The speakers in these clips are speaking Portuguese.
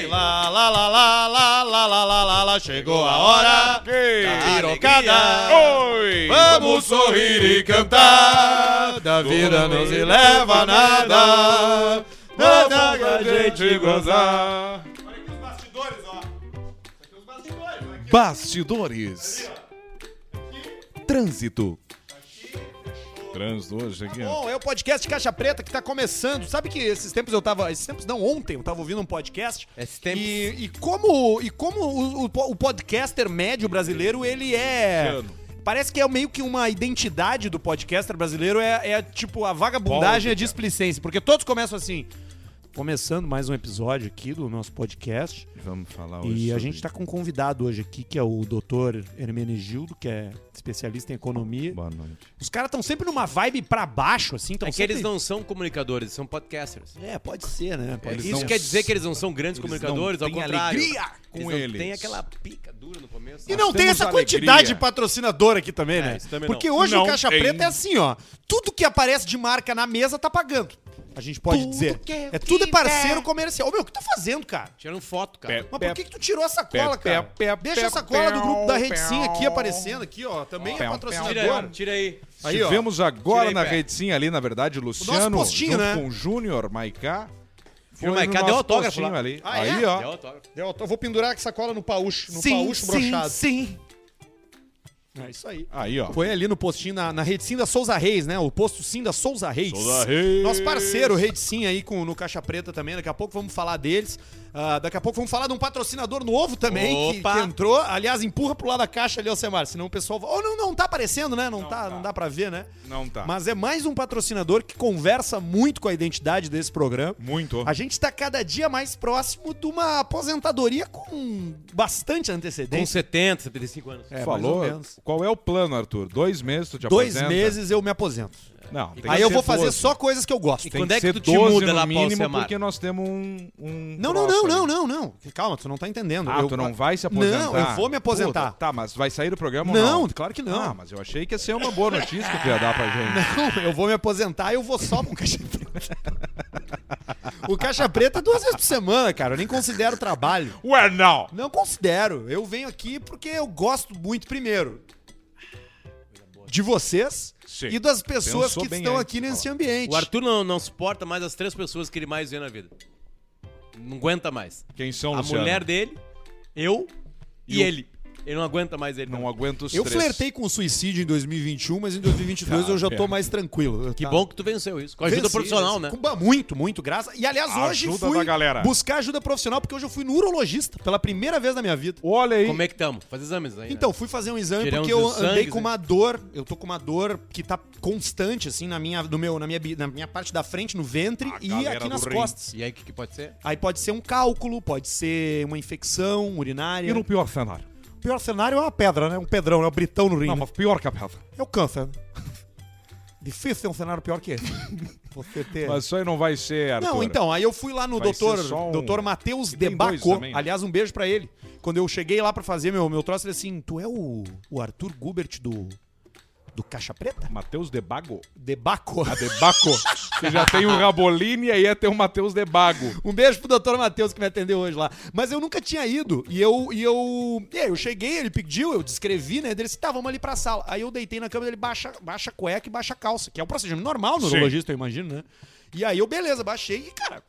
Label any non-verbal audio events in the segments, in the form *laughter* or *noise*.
Ei, lá, lá, lá, lá, lá, lá, lá, lá, lá, lá, chegou a hora da pirocada. Oi! Vamos sorrir e cantar, da vida não se leva nada, nada que a gente gozar. Olha aqui os bastidores, ó. Aqui os bastidores, Bastidores. Trânsito. Trânsito hoje aqui. Bom, é o podcast Caixa Preta que tá começando. Sabe que esses tempos eu tava. Esses tempos não, ontem eu tava ouvindo um podcast. Esses tempos. E, e como, e como o, o, o podcaster médio brasileiro, ele é. Parece que é meio que uma identidade do podcaster brasileiro, é, é tipo a vagabundagem e a displicência. Porque todos começam assim. Começando mais um episódio aqui do nosso podcast. Vamos falar hoje. E a gente tá com um convidado hoje aqui, que é o doutor Hermenegildo, que é especialista em economia. Boa noite. Os caras estão sempre numa vibe pra baixo, assim. Tão É que sempre... eles não são comunicadores, eles são podcasters. É, pode ser, né? Pode Eles. Isso não- quer dizer que eles não são grandes Eles comunicadores, não ao contrário. alegria com eles. Não eles. têm aquela pica dura no começo. E Nós não tem essa alegria. quantidade de patrocinador aqui também, né? É, isso também Porque não. hoje Não o Caixa tem. Preta é assim, ó. Tudo que aparece de marca na mesa tá pagando. A gente pode Tudo dizer. que É tudo é parceiro comercial. Ô, meu, o que tu tá fazendo, cara? Tirando foto, cara. Pé. Mas por que, que tu tirou a sacola, Pé, cara? pé, pé, Deixa pé, a sacola do grupo da pé, Rede Sim aqui aparecendo aqui, ó. Também Pé, é pé, Tira patrocinador. aí, tira aí. Aí, ó. Tivemos agora Tirei na pé. Rede Sim ali, na verdade, o Luciano, postinho, junto né? com o Júnior, Maiká. Foi o Maiká deu autógrafo lá. ali. Ah, aí, é? ó. Deu autógrafo. Eu eu vou pendurar essa sacola no paúcho, no Sim, paúcho sim, brochado. sim. É isso aí. Aí, ó. Foi ali no postinho, na, na Rede Sim da Souza Reis, né? O posto Sim da Souza Reis. Souza Reis. Nosso parceiro, Rede Sim, aí com, no Caixa Preta também. Daqui a pouco vamos falar deles. Ah, daqui a pouco vamos falar de um patrocinador novo também, que, que entrou. Aliás, empurra pro lado da caixa ali, Alcemar. Senão o pessoal... Ou não, não tá aparecendo, né? Não, tá, tá. não dá pra ver, né? Não tá. Mas é mais um patrocinador que conversa muito com a identidade desse programa. Muito. A gente tá cada dia mais próximo de uma aposentadoria com bastante Com antecedência. 70, 75 anos. É, mais Falou. ou menos. Qual é o plano, Arthur? Dois meses tu te Dois aposenta? meses eu me aposento. Não, tem Aí que eu vou fazer 12. só coisas que eu gosto. E Tem quando que é que tu te 12 muda lá mínimo, Alcemar? porque nós temos um... um Não, não, não, não, não, não. Calma, tu não tá entendendo. Ah, eu, tu não vai se aposentar? Não, eu vou me aposentar. Puta, tá, mas vai sair do programa ou Não, não? claro que não. Ah, mas eu achei que ia ser uma boa notícia que tu ia dar pra *laughs* gente. Não, eu vou me aposentar e eu vou só pro Caixa Preta. *laughs* o Caixa Preta é duas vezes por semana, cara. Eu nem considero trabalho. Ué, não! Não considero. Eu venho aqui porque eu gosto muito, primeiro, de vocês Sim. e das pessoas Pensou que bem estão aqui nesse falar. ambiente. O Arthur não, não suporta mais as três pessoas que ele mais vê na vida. Não aguenta mais. Quem são, A Luciano? mulher dele, eu e, E o- ele. Ele não aguenta mais ele. Não aguento os Eu três. flertei com o suicídio em 2021, mas em 2022 Tá, eu já tô é. mais tranquilo. Que Tá. bom que tu venceu isso. Com ajuda Venci, profissional, né? Com- Muito, muito, graças. E aliás, hoje Ajuda fui da galera. buscar ajuda profissional porque hoje eu fui no urologista pela primeira vez na minha vida. Olha aí. Como é que tamo? Faz exames aí. né? Então, fui fazer um exame Tiramos porque eu andei sangues, com uma dor, eu tô com uma dor que tá constante assim na minha no meu na minha na minha parte da frente, no ventre A e aqui nas rim. costas. E aí, o que, que pode ser? Aí pode ser um cálculo, pode ser uma infecção urinária. E no pior cenário? O pior cenário é uma pedra, né? Um pedrão, é um britão no rim. Não, né? mas pior que a pedra. É o câncer. né? *laughs* Difícil ter um cenário pior que esse. *laughs* Você ter. Mas isso aí não vai ser, Arthur. Não, então, aí eu fui lá no Vai doutor, um- doutor Matheus Debaco. né? Aliás, um beijo pra ele. Quando eu cheguei lá pra fazer meu, meu troço, ele assim, tu é o, o Arthur Gubert do, do Caixa Preta? Matheus Debago. Debaco. A Debaco. Você já tem o Rabolini e aí ia ter o Matheus Debago. Um beijo pro doutor Matheus que me atendeu hoje lá. Mas eu nunca tinha ido. E eu. E eu. E aí, eu cheguei, ele pediu, eu descrevi, né? Ele disse, tá, vamos ali pra sala. Aí eu deitei na cama dele, baixa, baixa cueca e baixa calça, que é um procedimento normal no Sim. urologista, eu imagino, né? E aí eu, beleza, baixei e, cara.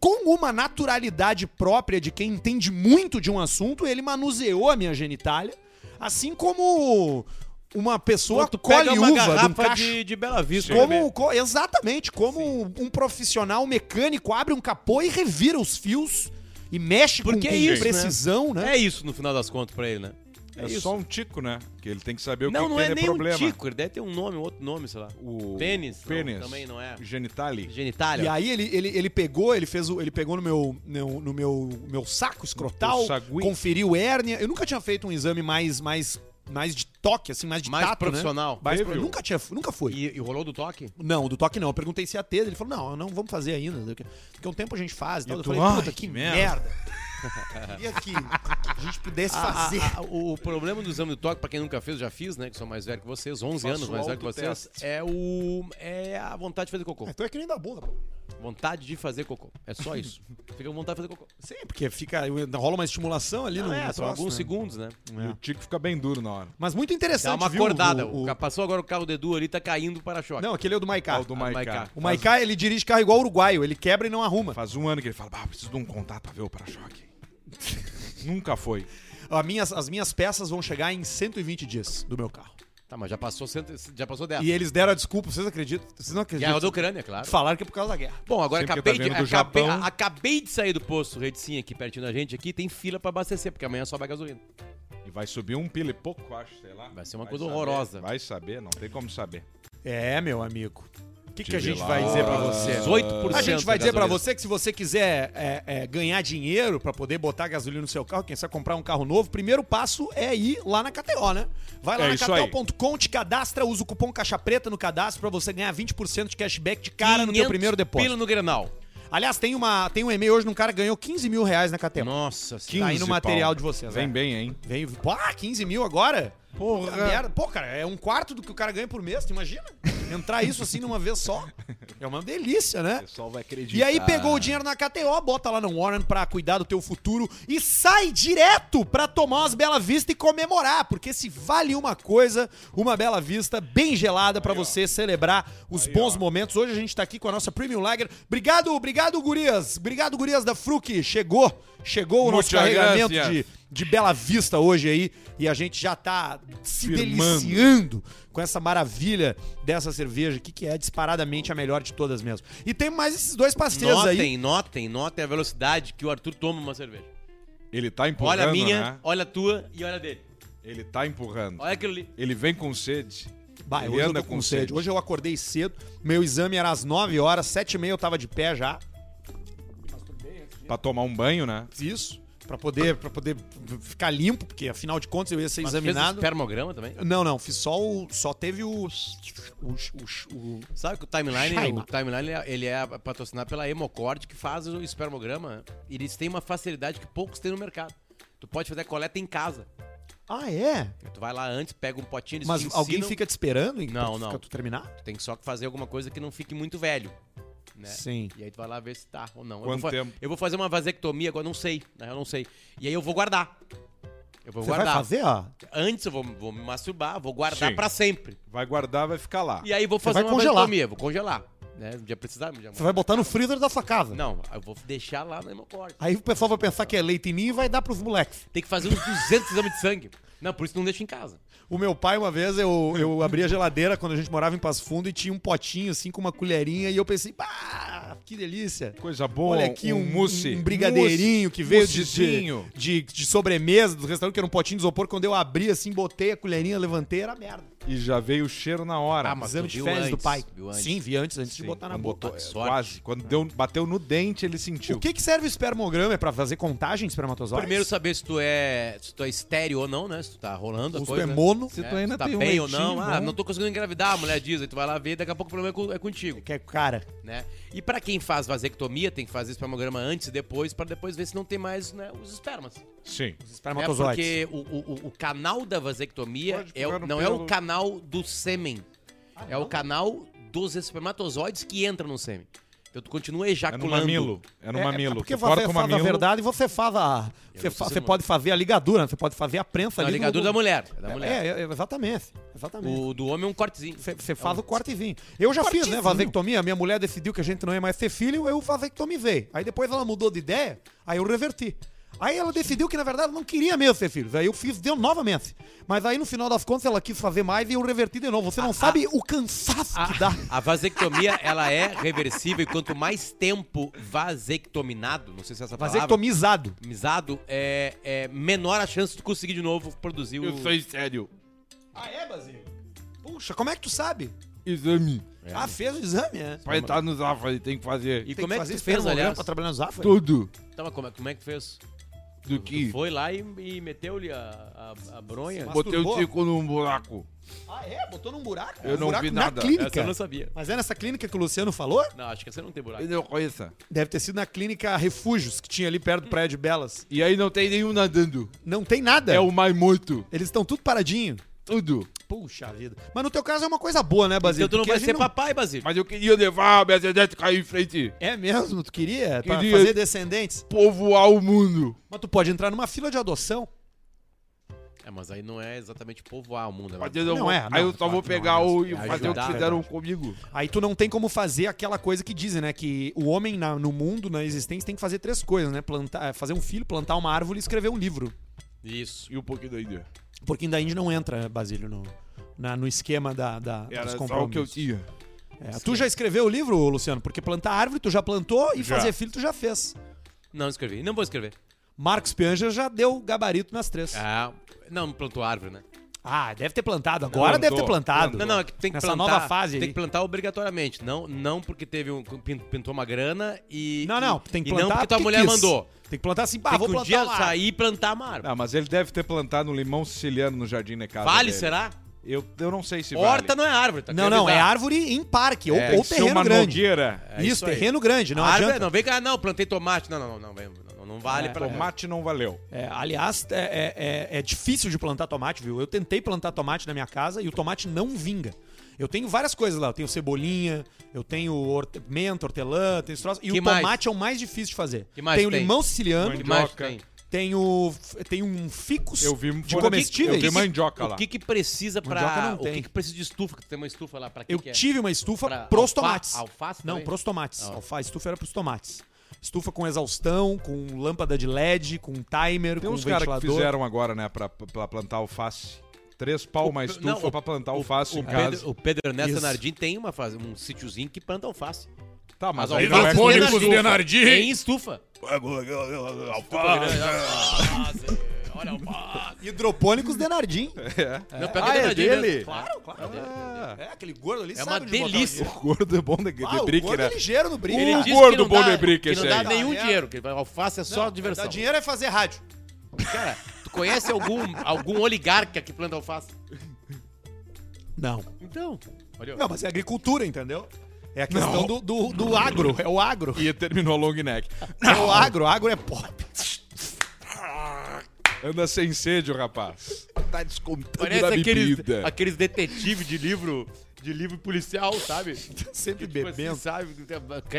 Com uma naturalidade própria de quem entende muito de um assunto, ele manuseou a minha genitália, assim como uma pessoa tu colhe pega uma uva de um de, de Bela Vista. né, Como, co- exatamente, como um profissional mecânico abre um capô e revira os fios e mexe Porque com, é com isso, precisão, né? É isso, no final das contas, pra ele, né? É, só um tico, né? Que ele tem que saber o não, que, não que é de nem problema. um tico. Ele deve ter um nome, outro nome, sei lá. O Pênis? Não, Pênis. também não é. Genitali. Genitália. E aí ele, ele, ele pegou, ele fez o, ele pegou no meu no, no meu meu saco escrotal, conferiu hérnia. Eu nunca tinha feito um exame mais mais mais de toque assim, mais de Mais tato, profissional. né? Mais Teve? pro- nunca tinha, nunca foi. E, e rolou do toque? Não, do toque não. Eu perguntei se ia ter. Ele falou, não, não vamos fazer ainda. Porque um tempo a gente faz. e tal. Eu tu, falei, puta, que que merda." merda. Queria que a gente pudesse A- a- fazer. a- o, o problema do exame do toque, pra quem nunca fez, eu já fiz, né? Que sou mais velho que vocês, 11 Faço anos mais velho que vocês. É, o, é a vontade de fazer cocô. Ah, então é que nem da bunda, pô. Vontade de fazer cocô. É só isso. *laughs* Fica com vontade de fazer cocô. Sim, porque fica, rola uma estimulação ali no, Não, é, no são troço, alguns né? segundos, né? E o tico fica bem duro na hora. Mas muito interessante, Dá uma viu? acordada. O- o- Passou agora o carro do Edu ali, tá caindo o para-choque. Não, aquele é o do Maiká. É o do Maiká. Maiká. O Maiká, ele dirige carro igual uruguaio, ele quebra e não arruma. Faz um ano que ele fala, bah, preciso de um contato pra ver o para-choque. Nunca foi. A minhas, as minhas peças vão chegar em 120 dias do meu carro. Tá, mas já passou, cento, já passou 10. E eles deram a desculpa, vocês acreditam? Vocês não acreditam? Guerra da Ucrânia, claro. Falaram que é por causa da guerra. Bom, agora Sempre acabei, tá de, acabei, Japão. acabei de sair do posto Redicinha aqui pertinho da gente aqui, tem fila pra abastecer, porque amanhã sobe a gasolina. E vai subir um pila e pouco, acho, sei lá. Vai ser uma coisa saber, horrorosa. Vai saber, não tem como saber. É, meu amigo. O que, que a gente vai dizer pra você? 18% A gente vai dizer pra gasolina. você que se você quiser é, é, ganhar dinheiro pra poder botar gasolina no seu carro, quem sabe comprar um carro novo, o primeiro passo é ir lá na KTO, né? Vai lá É na. KTO.com, te cadastra, usa o cupom Caixa Preta no cadastro pra você ganhar 20% de cashback de cara no teu 500 primeiro depósito. Pila no Grenal. Aliás, tem, uma, tem um e-mail hoje de um cara que ganhou 15 mil reais na KTO. Nossa Tá aí no 15 material pau. de vocês. Vem né? bem, hein? Vem, pô, ah, 15 mil agora? Porra. Puta merda. Pô, cara, é um quarto do que o cara ganha por mês, tu imagina? Entrar isso assim numa vez só. É uma delícia, né? O pessoal vai acreditar. E aí pegou o dinheiro na KTO, bota lá no Warren pra cuidar do teu futuro e sai direto pra tomar umas Bela Vista e comemorar, porque se vale uma coisa, uma Bela Vista bem gelada pra você celebrar os bons momentos. Hoje a gente tá aqui com a nossa Premium Lager. Obrigado, obrigado, gurias. Obrigado, gurias da Fruc. Chegou, chegou o nosso Muchas carregamento gracias. de, de Bela Vista hoje aí e a gente já tá se Firmando. deliciando com essa maravilha dessa cerveja aqui, que é disparadamente a melhor de todas mesmo. E tem mais esses dois parceiros aí. Notem, notem, notem a velocidade que o Arthur toma uma cerveja. Ele tá empurrando, Olha a minha, né? olha a tua e olha a dele. Ele tá empurrando. Olha aquilo ali. Ele vem com sede. Bah, Ele hoje eu anda tô com com sede. sede. Hoje eu acordei cedo, meu exame era às 9 horas, 7 e meia eu tava de pé já. Pra tomar um banho, né? Isso. Pra poder, pra poder ficar limpo, porque afinal de contas eu ia ser Mas fez examinado. espermograma também? Não, não, fiz só o. Só teve o. O. o- o- Sabe que o Timeline, Shaima. o Timeline ele é- patrocinado pela Hemocord, que faz o espermograma. E eles têm uma facilidade que poucos têm no mercado. Tu pode fazer a coleta em casa. Ah, é? Tu vai lá antes, pega um potinho, eles Mas ensinam. alguém fica te esperando em Não, pra não. fica tu terminar? Tu tem que só que fazer alguma coisa que não fique muito velho. Né? Sim. E aí tu vai lá ver se tá ou não. Eu Quanto vou, fa- tempo? eu vou fazer uma vasectomia agora, não sei. Né? Eu não sei. E aí eu vou guardar. Eu vou Você guardar. vai fazer, ó. Antes eu vou, vou me masturbar, vou guardar Sim. pra sempre. Vai guardar, vai ficar lá. E aí vou fazer vai uma congelar. vasectomia, vou congelar. Né? Um dia precisar, um dia Você vai botar no freezer da sua casa. Não, eu vou deixar lá no hemocorte. Aí o pessoal vai pensar que é leite ninho e vai dar pros moleques. Tem que fazer uns 200 exames de sangue. Não, por isso não deixa em casa. O meu pai, uma vez, eu, eu abri a geladeira quando a gente morava em Passo Fundo e tinha um potinho, assim, com uma colherinha, e eu pensei, pá, que delícia. Coisa boa. Olha aqui um, mousse. um brigadeirinho que veio de, de, de, de sobremesa do restaurante, que era um potinho de isopor. Quando eu abri, assim, botei a colherinha, levantei, era merda. E já veio o cheiro na hora. Ah, mas Exame tu de viu fezes do antes, pai. viu antes. Sim, vi antes, antes de Sim, botar na quando boca. botou- é, sorte. quase. Quando deu, bateu no dente, ele sentiu. O que que serve o espermograma? É pra fazer contagem de espermatozoides? Primeiro saber se tu é, se tu é estéreo ou não, né? Se tu tá rolando a Ou se tu coisa. é né? mono, Se É, tu ainda se tá tem um bem ou leitinho não. Ah, bom. não tô conseguindo engravidar, a mulher diz. Aí tu vai lá ver, daqui a pouco o problema é é contigo, que é cara. né? E pra quem faz vasectomia, tem que fazer espermograma antes e depois, pra depois ver se não tem mais né, os espermas. Sim. Os É espermatozoides. porque o, o, o- canal da vasectomia é o- não é o canal do sêmen. é o canal dos espermatozoides que entra no sêmen. Então tu continua É no ejaculando. mamilo. É no É, mamilo. porque Tu você o faz a mamilo. verdade e você faz a. Você, não fa- sei você se pode fazer a ligadura, você pode fazer a prensa Não, a ali. ligadura no- da mulher. é da mulher. É, é, exatamente. Exatamente. O do homem é um cortezinho. Você você faz o cortezinho. Eu já fiz, né? Vasectomia. Minha mulher decidiu que a gente não ia mais ter filho, eu vasectomizei. Aí depois ela mudou de ideia, aí eu reverti. Aí ela decidiu que, na verdade, não queria mesmo ter filhos. Aí eu fiz, deu novamente. Mas aí, no final das contas, ela quis fazer mais e eu reverti de novo. Você não sabe o cansaço que dá. *laughs* A vasectomia, ela é reversível e quanto mais tempo vasectominado, não sei se é essa palavra, Vasectomizado. misado, é, é menor a chance de conseguir de novo produzir o... Eu sou sério. Ah, é, Basílio? Puxa, como é que tu sabe? Exame. Ah, fez o exame, é. Pra entrar no Zafra, ele tem que fazer E Tem como é que fazer tu fez, aliás? pra trabalhar no Zafra? tudo Tá, mas como, é- como é que tu fez? Do Tu que foi lá e, e meteu-lhe a, a, a bronha? Botei o tico num buraco. Ah, é? Botou num buraco? Eu Um não buraco vi na nada. clínica. Essa eu não sabia. Mas é nessa clínica que o Luciano falou? Não, acho que essa não tem buraco. Eu não conheço. Deve ter sido na clínica Refúgios, que tinha ali perto do Praia de Belas. E aí não tem nenhum nadando. Não tem nada. É o mais morto. Eles estão tudo paradinho. Tudo. Puxa vida. Mas no teu caso é uma coisa boa, né, Basílio? Então tu não Porque vai a gente ser papai, Basílio. Mas eu queria levar a Mercedes cair em frente. É mesmo? Tu queria? Pra Queria. fazer descendentes? Povoar o mundo. Mas tu pode entrar numa fila de adoção. É, mas aí não é exatamente povoar o mundo. é Mas eu não, Não vou- é, aí não, eu só claro vou que não pegar é o mesmo. e É fazer o ajudar, que fizeram verdade. comigo. Aí tu não tem como fazer aquela coisa que dizem, né? Que o homem na- no mundo, na existência, tem que fazer três coisas, né? Plantar, fazer um filho, plantar uma árvore e escrever um livro. Isso. E um pouquinho da Índia. Porque ainda a Índia não entra, Basílio, no, na- no esquema da, da, Era dos só o que eu compromissos. tinha. É, tu já escreveu o livro, Luciano? Porque plantar árvore tu já plantou e Já. fazer filho tu já fez. Não escrevi. Não vou escrever. Marcos Pianja já deu gabarito nas três. Ah, não, plantou árvore, né? Ah, deve ter plantado. Agora Plantou, deve ter plantado. Não, não, é que tem que Nessa plantar. nova fase Tem aí. que plantar obrigatoriamente. Não, não porque teve um. pin- pintou uma grana e. Não, não, e- tem que e plantar não porque tua porque mulher quis. mandou. Tem que plantar assim, pá, Tem vou que um plantar dia uma sair e plantar uma árvore. Ah, mas ele deve ter plantado um limão siciliano no jardim na casa vale, dele. será? Eu, eu não sei se Horta vale. não é árvore, tá? Não, não, é árvore em parque, ou, É, ou é terreno uma grande. nogueira. É isso, isso terreno grande, não árvore, adianta. não vem cá, não, plantei tomate. Não, não, não, não, vem, não, vale É, pra. Tomate não valeu. É, aliás, é, é- é- é difícil de plantar tomate, viu? Eu tentei plantar tomate na minha casa e o tomate não vinga. Eu tenho várias coisas lá. Eu tenho cebolinha, eu tenho horte- menta, hortelã, tenho esse troço. E Que o mais? tomate é o mais difícil de fazer. Que mais tenho tem? limão siciliano, Que mais tem? tenho, tenho um ficus Eu vi de comestíveis. Eu vi mandioca lá. O que que precisa não O tem. que que precisa de estufa? Tem uma estufa lá. Pra que Eu que é? tive uma estufa Pra pros alfa- tomates. alface Não, também? pros tomates. Ah. Alfa, a estufa era pros tomates. Estufa com exaustão, com lâmpada de LED, com timer, Tem com uns caras que ventilador. fizeram agora, né, pra, pra plantar alface. Três pau uma estufa não, o- pra plantar alface O em casa. Pedro, o Pedro Ernesto Isso. Nardim tem uma um sítiozinho que planta alface. Tá, mas Mas aí não é tem com estufa. estufa. Nardim. Tem estufa. Alface. *laughs* Olha alface. Hidropônicos Denardim. *laughs* É. Não, pega Ah, é Denardim dele? mesmo. Claro, claro. Ah. É, aquele gordo ali É sabe uma onde botar o delícia. dinheiro. O gordo é bom de, de Ah, o brick, gordo né? é ligeiro no brinco. Ele O disse gordo que não bom dá, de que não dá nenhum É. dinheiro, que alface é só Não, diversão. Dá dinheiro é fazer rádio. Cara, tu conhece algum, algum oligarca que planta alface? Não. Então, olha. Não, mas é agricultura, entendeu? É a questão do, do, do agro. É o agro. E terminou a long neck. É o agro. Agro é pop. Anda sem sede, o rapaz. Tá descontando Parece da aqueles, bebida. aqueles detetives de livro, de livro policial, sabe? Sempre Tipo assim, bebendo. sabe?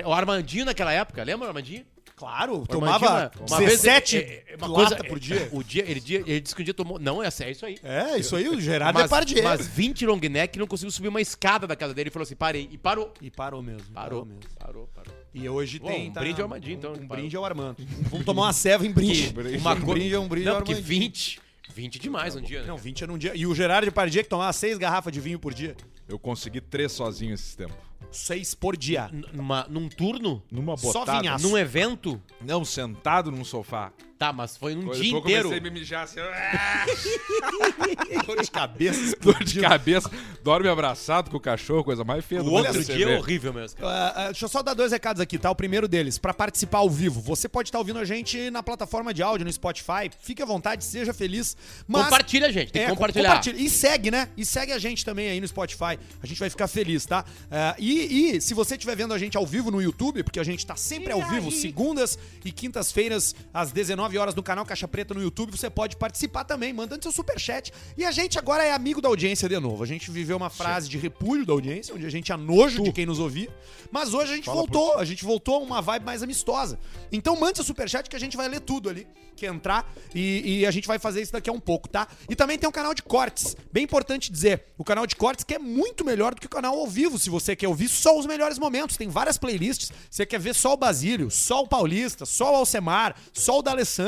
O Armandinho naquela época, lembra o Armandinho? Claro, O tomava Armandinho, uma vez, 17 é, é, uma coisa, por dia. é, O dia, ele, dia, ele disse que um dia tomou. Não, é, é isso aí. É, isso aí, o Gerardo mas, Depardieu. mas 20 long neck não conseguiu subir uma escada da casa dele e falou assim: parei. E parou. E parou mesmo. Parou. mesmo. Parou, parou. E hoje Bom, tem... um brinde ao Armandinho, então, Um, um brinde ao Armando. Vamos tomar uma ceva em brinde. brinde. Uma um co- brinde é um brinde Não, ao porque Armandinho. 20. 20 demais um dia, né? Não, 20 é num dia. E o Gerardo Depardieu que tomava seis garrafas de vinho por dia. Eu consegui três sozinho esse tempo. Seis por dia. N- numa- num turno? Numa Só botada. vinhaço. Num evento? Não, sentado num sofá. Tá, mas foi Depois dia eu inteiro. comecei a me mijar assim. *laughs* Dor de cabeça. *laughs* Dor de cabeça. Dorme abraçado com o cachorro, coisa mais feia do O outro que dia é horrível mesmo. cara. Ah, ah, deixa eu só dar dois recados aqui, tá? O primeiro deles, pra participar ao vivo. Você pode estar ouvindo a gente na plataforma de áudio, no Spotify. Fique à vontade, seja feliz. Mas Compartilha, gente. Tem que É, compartilhar. compartilha. E segue, né? E segue a gente também aí no Spotify. A gente vai ficar feliz, tá? Ah, e, e se você estiver vendo a gente ao vivo no YouTube, porque a gente tá sempre ao vivo, segundas e quintas-feiras, às 19 horas, no canal Caixa Preta no YouTube, você pode participar também, mandando seu superchat. E a gente agora é amigo da audiência de novo. A gente viveu uma frase de repúdio da audiência, onde a gente é nojo de quem nos ouvia. Mas hoje a gente voltou, a gente voltou a uma vibe mais amistosa. Então mande seu superchat que a gente vai ler tudo ali que entrar e, e a gente vai fazer isso daqui a um pouco, tá? E também tem um canal de cortes. Bem importante dizer, o canal de cortes que é muito melhor do que o canal ao vivo, se você quer ouvir só os melhores momentos. Tem várias playlists. Você quer ver só o Basílio, só o Paulista, só o Alcemar, só o D'Alessandro.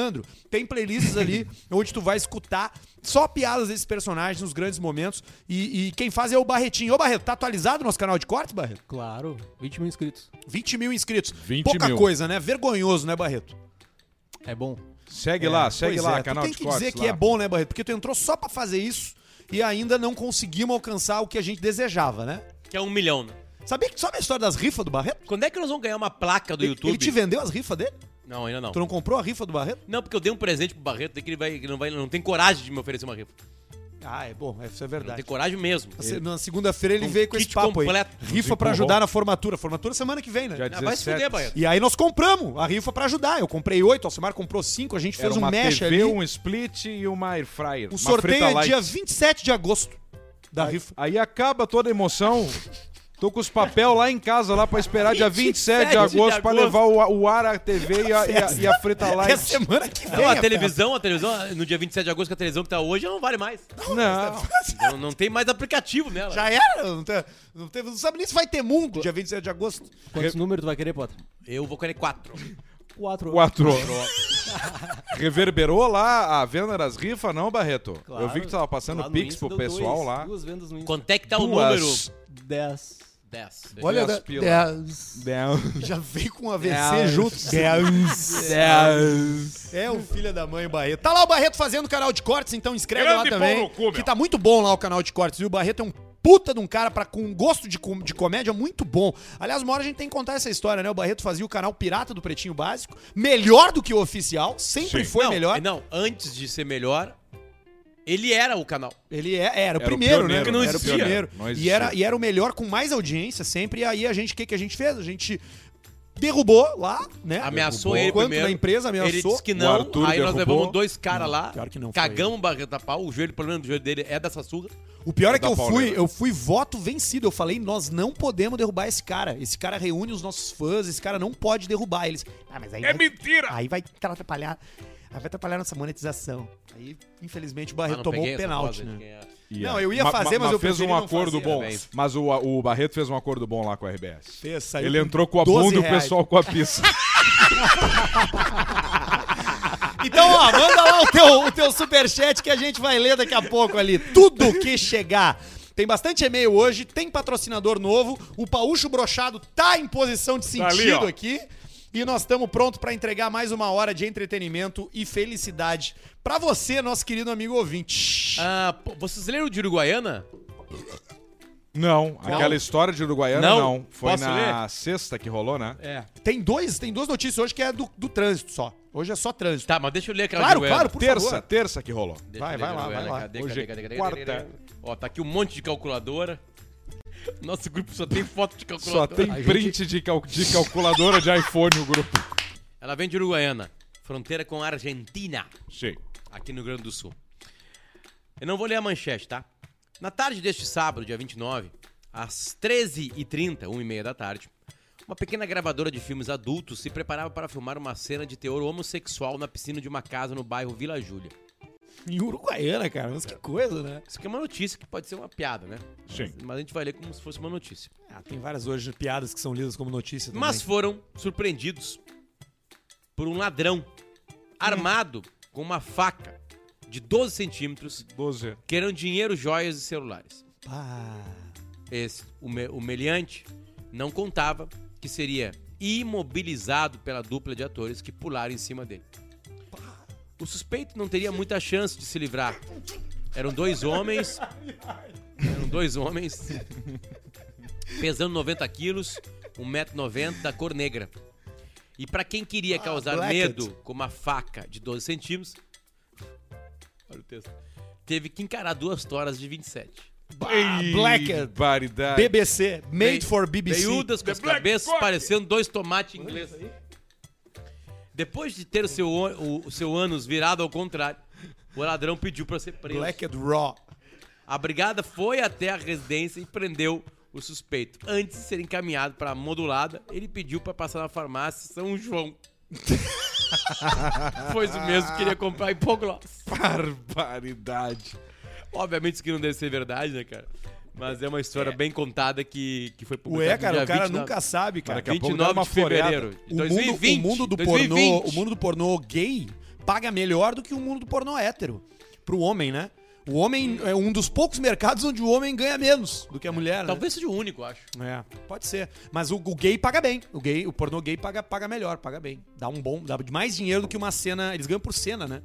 Tem playlists ali *laughs* onde tu vai escutar só piadas desses personagens nos grandes momentos. E, e quem faz é o Barretinho. Ô, Barreto, tá atualizado o nosso canal de cortes, Barreto? Claro, 20 mil inscritos. 20 mil inscritos. 20 Pouca mil. coisa, né? Vergonhoso, né, Barreto? É bom. Segue lá, É, segue pois lá, é, canal tu tem de que cortes dizer que lá. é bom, né, Barreto? Porque tu entrou só pra fazer isso e ainda não conseguimos alcançar o que a gente desejava, né? Que é um milhão, né? Sabia que sabe a história das rifas do Barreto? Quando é que nós vamos ganhar uma placa do Ele- YouTube? Ele te vendeu as rifas dele? Não, ainda não. Tu não comprou a rifa do Barreto? Não, porque eu dei um presente pro Barreto, daí que ele vai, que não vai, não tem coragem de me oferecer uma rifa. Ah, é bom, isso é Não verdade. tem coragem mesmo. Se- Na segunda-feira ele Um veio com esse papo completo. aí. Rifa pra Empurrou. ajudar na formatura. Formatura semana que vem, né? Já Ah, vai se 17. fuder, Barreto. E aí nós compramos a rifa pra ajudar. Eu comprei oito, o Alcimar comprou cinco, a gente Era fez um uma mesh TV, ali. um split e uma air fryer. O uma sorteio é light. dia 27 de agosto. da Aí, rifa. aí acaba toda a emoção. Tô com os papel lá em casa lá pra esperar dia *laughs* 27 de 27 de agosto pra agosto. levar o, o ar, a TV e a, e a, e a Frita *laughs* É Light. semana que vem. Não, a televisão, a televisão, no dia 27 de agosto, que a televisão que tá hoje, não vale mais. Não, Não, não tem mais aplicativo nela. Já era? Não, tem, não, tem, não sabe nem se vai ter mundo dia 27 de agosto. Quantos números tu vai querer, Potter? Eu vou querer quatro. Quatro. quatro. *laughs* Reverberou lá a venda das rifas, não, Barreto? Eu vi que tu tava passando Pix pro pessoal dois, lá. Duas vendas no Insta. Quanto é que tá o número? Dez. 10. Olha, as da- pila. dez. Não. já veio com um AVC Dez. junto. Dez. É o filho da mãe, o Barreto. Tá lá o Barreto fazendo o canal de cortes, então inscreve Grande lá também. cu, que tá muito bom lá o canal de cortes, viu? O Barreto é um puta de um cara pra, com um gosto de, com- de comédia muito bom. Aliás, uma hora a gente tem que contar essa história, né? O Barreto fazia o canal Pirata do Pretinho Básico, melhor do que o oficial, sempre Sim. foi não, melhor. Não, antes de ser melhor, ele era o canal. Ele é, era o Era o primeiro, pioneiro, né? que não era o primeiro. Não E era, e era o melhor com mais audiência sempre. E aí a gente, o que, que a gente fez? A gente derrubou lá, né? Ameaçou Derrubou. ele Quanto primeiro. da empresa Ele ameaçou. disse que O não, aí nós derrubou. levamos dois caras lá, pior que não cagamos o Barreta Pau, o joelho, o problema do joelho dele é dessa surra. O pior é, É que eu fui, eu fui voto vencido. Eu falei, nós não podemos derrubar esse cara. Esse cara reúne os nossos fãs, esse cara não pode derrubar eles. Ah, mas aí É vai, mentira! aí vai atrapalhar. Aí vai atrapalhar nossa monetização. Aí, infelizmente, o Barreto Ah, tomou peguei um penalti, né? quem é. Não, eu ia fazer, mas eu fez um não acordo fazer, bom. Mas o, o Barreto fez um acordo bom lá com a RBS. Fez, saiu Ele entrou com a 12 bunda e o pessoal com a pista. *laughs* Então, ó, manda lá o teu, o teu superchat que a gente vai ler daqui a pouco ali. Tudo que chegar. Tem bastante e-mail hoje, tem patrocinador novo. O Paúcho Brochado tá em posição de Tá ali, sentido ó. aqui. E nós estamos prontos para entregar mais uma hora de entretenimento e felicidade para você, nosso querido amigo ouvinte. Ah, pô, vocês leram de Uruguaiana? Não, aquela história de Uruguaiana Não? não. Foi Posso na sexta que rolou, né? É. Tem dois, tem duas notícias hoje que é do, do trânsito só. Hoje é só trânsito. Tá, mas deixa eu ler aquela Claro, de Uruguaiana. claro, por terça, favor. terça que rolou. Deixa Vai, ler vai lá, vai lá. Cadê, Hoje cadê, é cadê, quarta. cadê, cadê? Ó, tá aqui um monte de calculadora. Nosso grupo só tem foto de Só calculadora. tem print de, cal- de calculadora de iPhone o grupo. Ela vem de Uruguaiana, fronteira com a Argentina, Sim. aqui no Rio Grande do Sul. Eu não vou ler a manchete, tá? Na tarde deste sábado, dia 29, às 13h30, 1h30 da tarde, uma pequena gravadora de filmes adultos se preparava para filmar uma cena de teor homossexual na piscina de uma casa no bairro Vila Júlia. Em Uruguaiana, cara, mas que coisa, né? Isso aqui é uma notícia que pode ser uma piada, né? Sim. Mas, mas a gente vai ler como se fosse uma notícia. Ah, tem várias hoje piadas que são lidas como notícia também. Mas foram surpreendidos por um ladrão armado com uma faca de 12 centímetros, 12. querendo dinheiro, joias e celulares. Pá. Esse, o, me, o meliante, não contava que seria imobilizado pela dupla de atores que pularam em cima dele. O suspeito não teria muita chance de se livrar. Eram dois homens. Eram dois homens. Pesando 90 quilos, 1,90m, da cor negra. E pra quem queria causar blacked. medo com uma faca de 12 centímetros. Olha o texto. Teve que encarar duas toras de 27. Blacked. Variedade. BBC, made for BBC. Veiudas com as cabeças parecendo dois tomates ingleses. Depois de ter o seu, o, o seu ânus virado ao contrário, o ladrão pediu pra ser preso. Blacked Raw. A brigada foi até a residência e prendeu o suspeito. Antes de ser encaminhado para a modulada, ele pediu pra passar na farmácia São João. *laughs* pois o mesmo queria comprar hipogloss. Barbaridade. Obviamente isso aqui não deve ser verdade, né, cara? Mas é uma história bem contada que, que foi publicada Ué, cara, o cara 29 nunca sabe, cara. Daqui a pouco 29 dá uma de fevereiro de O 2020. mundo, o mundo do 2020. pornô, o mundo do pornô gay paga melhor do que o mundo do pornô hétero. Pro homem, né? O homem é um dos poucos mercados onde o homem ganha menos do que a mulher, Talvez seja o único, acho. né? É, pode ser. Mas o, o gay paga bem. O gay, o pornô gay paga, paga melhor, paga bem. Dá um bom, dá mais dinheiro do que uma cena. Eles ganham por cena, né?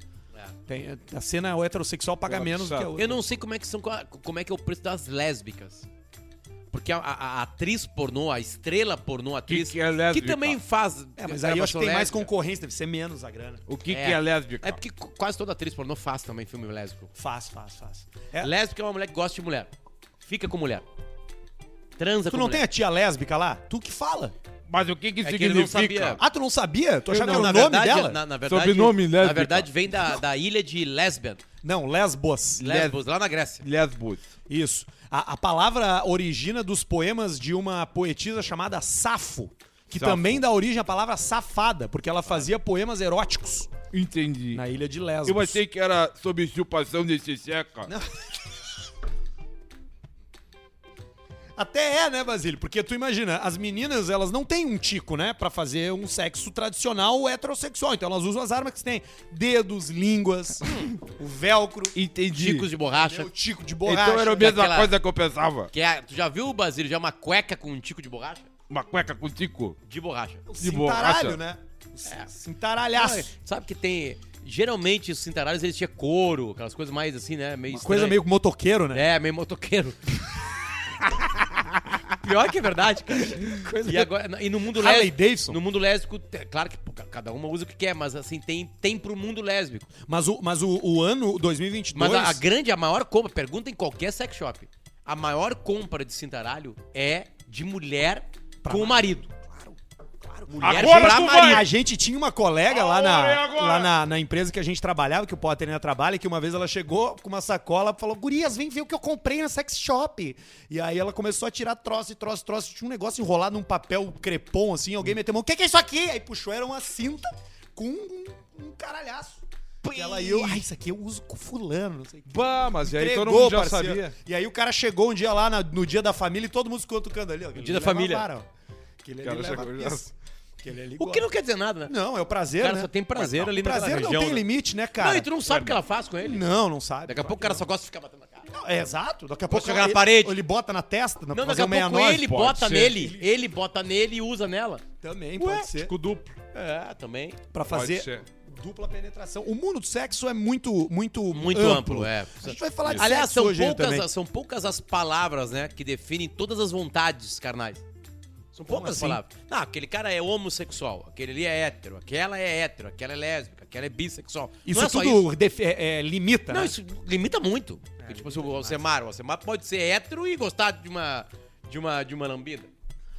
Tem, a cena heterossexual paga menos do que a outra. Eu não sei como é que são como é que é o preço das lésbicas. Porque a, a- a atriz pornô, a estrela pornô, a atriz, que é lésbica? também faz. É, mas aí eu acho que tem gravação mais lésbica. concorrência, deve ser menos a grana. O que É. que é lésbica? É porque qu- quase toda atriz pornô faz também filme lésbico. Faz, faz, faz. É, Lésbica é uma mulher que gosta de mulher. Fica com mulher. Transa tu com não mulher. tem a tia lésbica lá? Tu que fala. Mas o que que É que não significa? sabia. Ah, tu não sabia? Tu achava que Não, era na o nome verdade, dela? Na, na verdade, Sobrenome Na lésbica. verdade, vem da, da ilha de Lesbian. Não, Lesbos. Lesbos, lá na Grécia. Lesbos. Isso. A, a palavra origina dos poemas de uma poetisa chamada Safo, que Safo. também dá origem à palavra safada, porque ela fazia poemas eróticos Entendi. na ilha de Lesbos. Eu achei que era sobre chupação de xixeca. Até é, né, Basílio? Porque tu imagina, as meninas, elas não têm um tico, né, Pra fazer um sexo tradicional heterossexual. Então elas usam as armas que têm: dedos, línguas, *coughs* o velcro, Entendi. Ticos de borracha. o tico de borracha. Então era a mesma aquela- coisa que eu pensava. Que é, tu já viu, Basílio, já uma cueca com um tico de borracha? Uma cueca com tico. De borracha. o de cintaralho, borracha. né? É. Cintaralhaço. Sabe que tem... Geralmente os cintaralhos eles tinham couro, aquelas coisas mais assim, né? Meio Uma coisa estranha. meio motoqueiro, né? É, meio motoqueiro. *laughs* Pior que é verdade, cara. *laughs* E, agora, e no mundo lésbico. No mundo lésbico, é claro que cada uma usa o que quer, mas assim, tem, tem pro mundo lésbico. Mas, o, mas o, o ano 2022... Mas a, a grande, a maior compra, pergunta em qualquer sex shop. A maior compra de cintaralho é de mulher com o marido. Mulher Agora pra marido. A gente tinha uma colega lá, Agora na, é agora. lá na, na empresa que a gente trabalhava, que o Potter ainda trabalha, que uma vez ela chegou com uma sacola e falou: Gurias, vem ver o que eu comprei na sex shop. E aí ela começou a tirar troço e troço, troço. Tinha um negócio enrolado num papel crepom, assim. Alguém meteu mão: O que, que é isso aqui? Aí puxou, era uma cinta com um, um caralhaço. E ela e eu, ah, isso aqui eu uso com fulano, não sei o que. Bah, mas e aí todo mundo já parceiro. sabia. E aí o cara chegou um dia lá na- no dia da família e todo mundo ficou tocando ali, ó. dia da família. Aquele cara ali leva chegou pizza. Aquele ali O que não quer dizer nada, né? não, é o prazer, O cara né? só tem prazer Mas não, ali o naquela prazer não região, tem né? limite, né, cara? Não, e tu não sabe o que ela faz com ele. Não, não sabe. Daqui a pouco o cara só gosta de ficar batendo na cara. Não, é exato. Daqui a pouco chegar na ele, parede. Ele bota na testa, na Não, fazer daqui a um pouco 69. ele pode bota ser. nele, ele bota nele e usa nela. Também Ué, pode ser. tico duplo. É, também. Pra Pode fazer ser. dupla penetração. O mundo do sexo é muito, muito, Muito amplo, é. A gente vai falar de Aliás, sexo são hoje também. poucas, são poucas as palavras, né, que definem todas as vontades carnais. São poucas assim? palavras. Não, aquele cara é homossexual, aquele ali é hétero, aquela é hétero, aquela é lésbica, aquela é bissexual. Isso não é só tudo defi- é, é, limita, Não, né? isso limita muito. Porque, tipo assim, o Alcemar, o Alcemar pode ser hétero e gostar de uma, de uma, de uma lambida.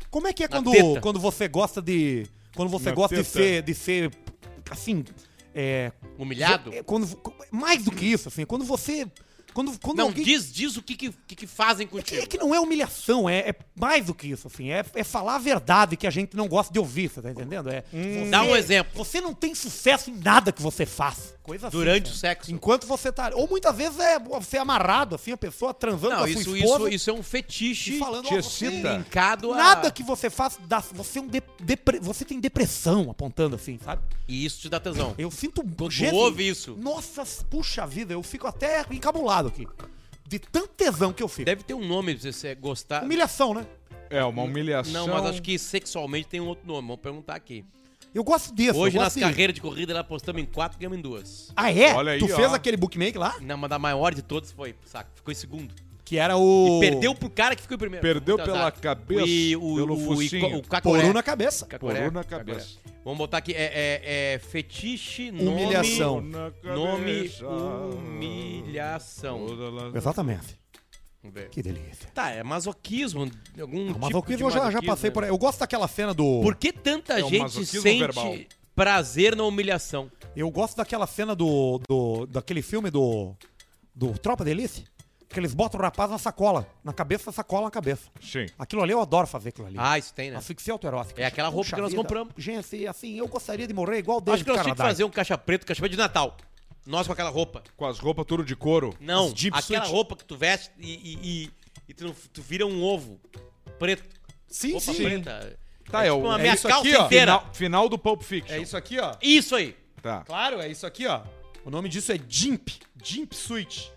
Como é que é Na quando, teta. quando você gosta de. Quando você Na gosta de ser, de ser. Assim. É, Humilhado? é, quando, mais do que isso, assim. Quando você. Quando, quando Não, alguém. diz, diz o que, que, que, fazem É que, contigo. é que não é humilhação, é, é mais do que isso, assim. É, é falar a verdade que a gente não gosta de ouvir, você tá entendendo? É, você- Dá um exemplo. Você não tem sucesso em nada que você faz. Coisa assim, Durante cara. o sexo. Enquanto você tá. Ou muitas vezes é você é amarrado, assim, a pessoa transando com Não, a sua isso, esposa. isso, isso é um e fetiche falando, te você- excita. linkado a... Nada que você faz, dá, você, é um de- depre- você tem depressão apontando assim, sabe? E isso te dá tesão. Eu sinto. Quando ouve isso. Nossa, puxa vida, eu fico até encabulado aqui. De tanto tesão que eu fico. Deve ter um nome pra você gostar. Humilhação, né? É, uma humilhação. Não, mas acho que sexualmente tem um outro nome. Vamos perguntar aqui. Eu gosto disso. Hoje, nas de- carreiras de corrida, ela apostamos em quatro, ganhamos em duas. Ah, é? Olha aí, tu ó. fez aquele bookmaker lá? Não, mas a maior de todas foi, saco, ficou em segundo. Que era o. E perdeu pro cara que ficou em primeiro. Perdeu Muito pela azar. cabeça, E o, pelo o, focinho. O, o Cacoré. Poru na cabeça. Cacoré, Poru na Cacoré. cabeça. Vamos botar aqui, é, é, é fetiche, nome... Humilhação. Nome, humilhação. Exatamente. Que delícia. Tá, é masoquismo, algum tipo Mas o que de eu já, já masoquismo, passei né? por aí. Eu gosto daquela cena do. Por que tanta É gente masoquismo sente verbal. prazer na humilhação? Eu gosto daquela cena do. do daquele filme do. Do Tropa de Elite. Que eles botam o rapaz na sacola. Na cabeça, sacola na cabeça. Sim. Aquilo ali eu adoro fazer aquilo ali. Ah, isso tem, né? Asfixia autoerótica. É aquela roupa Puxa que nós vida. compramos. Gente, assim, eu gostaria de morrer igual o Acho David que nós tínhamos que Carradine. fazer um caixa preto, caixa preto de Natal. Nós com aquela roupa. Com as roupas tudo de couro. Não, As Jeep aquela suit. roupa que tu veste e, e, e- e tu, tu vira um ovo preto. Sim, roupa sim. preta. Tá, é, tipo o, uma é meia isso calça aqui, ó. inteira. Final, final do Pulp Fiction. É isso aqui, ó. Isso aí. Tá. Claro, é isso aqui, ó. O nome disso é Jimp. Jimp Suite.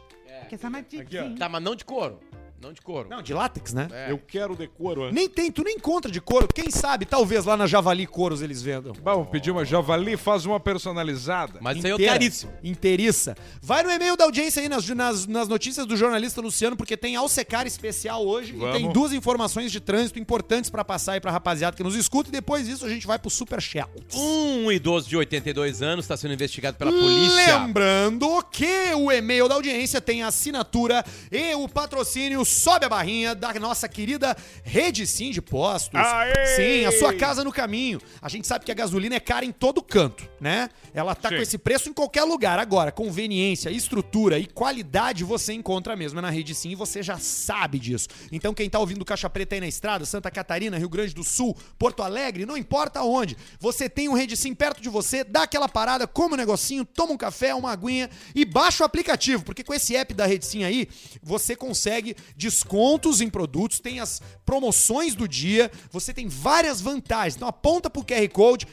Aqui, ó. Tá, mas não de couro. Não de couro. Não, de látex, né? É. Eu quero de couro. né? Nem tem, tu nem encontra de couro. Quem sabe, talvez lá na Javali Couros eles vendam. Vamos pedir uma javali, faz uma personalizada. Mas isso aí é Inteira, caríssimo. Inteiriça. Vai no e-mail da audiência aí nas, nas, nas notícias do jornalista Luciano, porque tem Alsecar especial hoje Vamos. e tem duas informações de trânsito importantes pra passar aí pra rapaziada que nos escuta. E depois disso a gente vai pro Super Chat. Um idoso de 82 anos está sendo investigado pela polícia. Lembrando que o e-mail da audiência tem a assinatura e o patrocínio sobe a barrinha da nossa querida Rede Sim de Postos. Aê! Sim, a sua casa no caminho. A gente sabe que a gasolina é cara em todo canto, né? Ela tá Sim. com esse preço em qualquer lugar. Agora, conveniência, estrutura e qualidade você encontra mesmo na Rede Sim e você já sabe disso. Então, quem tá ouvindo Caixa Preta aí na estrada, Santa Catarina, Rio Grande do Sul, Porto Alegre, não importa onde, você tem um Rede Sim perto de você, dá aquela parada, come um negocinho, toma um café, uma aguinha e baixa o aplicativo, porque com esse app da Rede Sim aí, você consegue descontos em produtos, tem as promoções do dia, você tem várias vantagens. Então aponta pro QR Code.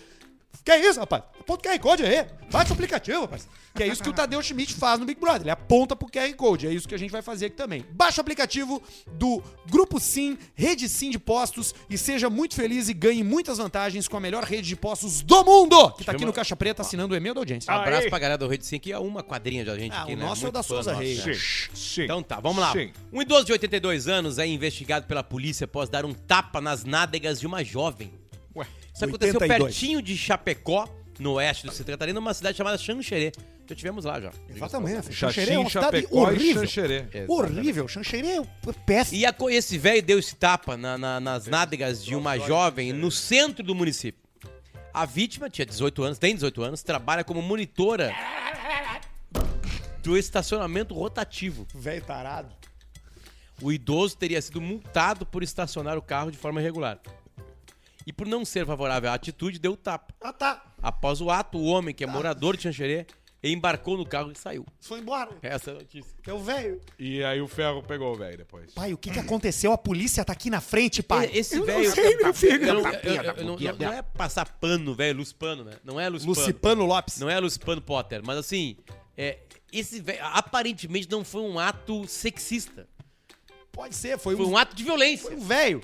Que é isso, rapaz? Aponta o QR Code aí. Baixa o aplicativo, rapaz. Que é isso que o Tadeu Schmidt faz no Big Brother. Ele aponta pro QR Code. É isso que a gente vai fazer aqui também. Baixa o aplicativo do Grupo Sim, Rede Sim de Postos e seja muito feliz e ganhe muitas vantagens com a melhor rede de postos do mundo. Que tá aqui no Caixa Preta assinando o e-mail da audiência. Ah, Abraço pra galera do Rede 5, que é uma quadrinha da gente Ah, aqui, o né? nosso é o da Souza Reis. né? Sim, sim. Então tá, vamos lá. Sim. Um idoso de 82 anos é investigado pela polícia após dar um tapa nas nádegas de uma jovem. Ué, Isso aconteceu 82. pertinho de Chapecó, no oeste do Santa Catarina, numa cidade chamada Xanxerê. Já tivemos lá já. Exatamente. Xanxerê é uma cidade Chapecó e horrível. Xanxerê. Horrível. Xanxerê é péssimo. E a esse velho deu esse tapa na- na- nas nádegas de uma jovem no centro do município. A vítima tinha 18 anos, tem 18 anos, trabalha como monitora do estacionamento rotativo. Velho tarado. O idoso teria sido multado por estacionar o carro de forma irregular. E por não ser favorável à atitude, deu o tapa. Ah, tá. Após o ato, o homem, que é morador de Xanxerê, embarcou no carro e saiu. Foi embora. Essa é a notícia. É o velho. E aí o ferro pegou o velho depois. Pai, o que, que aconteceu? A polícia tá aqui na frente, pai. Esse Eu não velho. sei, meu filho. eu não- eu- eu- eu não- não- Não é passar pano, velho, Luspano, né? Não é Luspano. Lucipano Lopes. Não é Luspano Potter. Mas assim, é, esse velho aparentemente não foi um ato sexista. Pode ser, foi, Foi um, um ato de violência. foi um velho.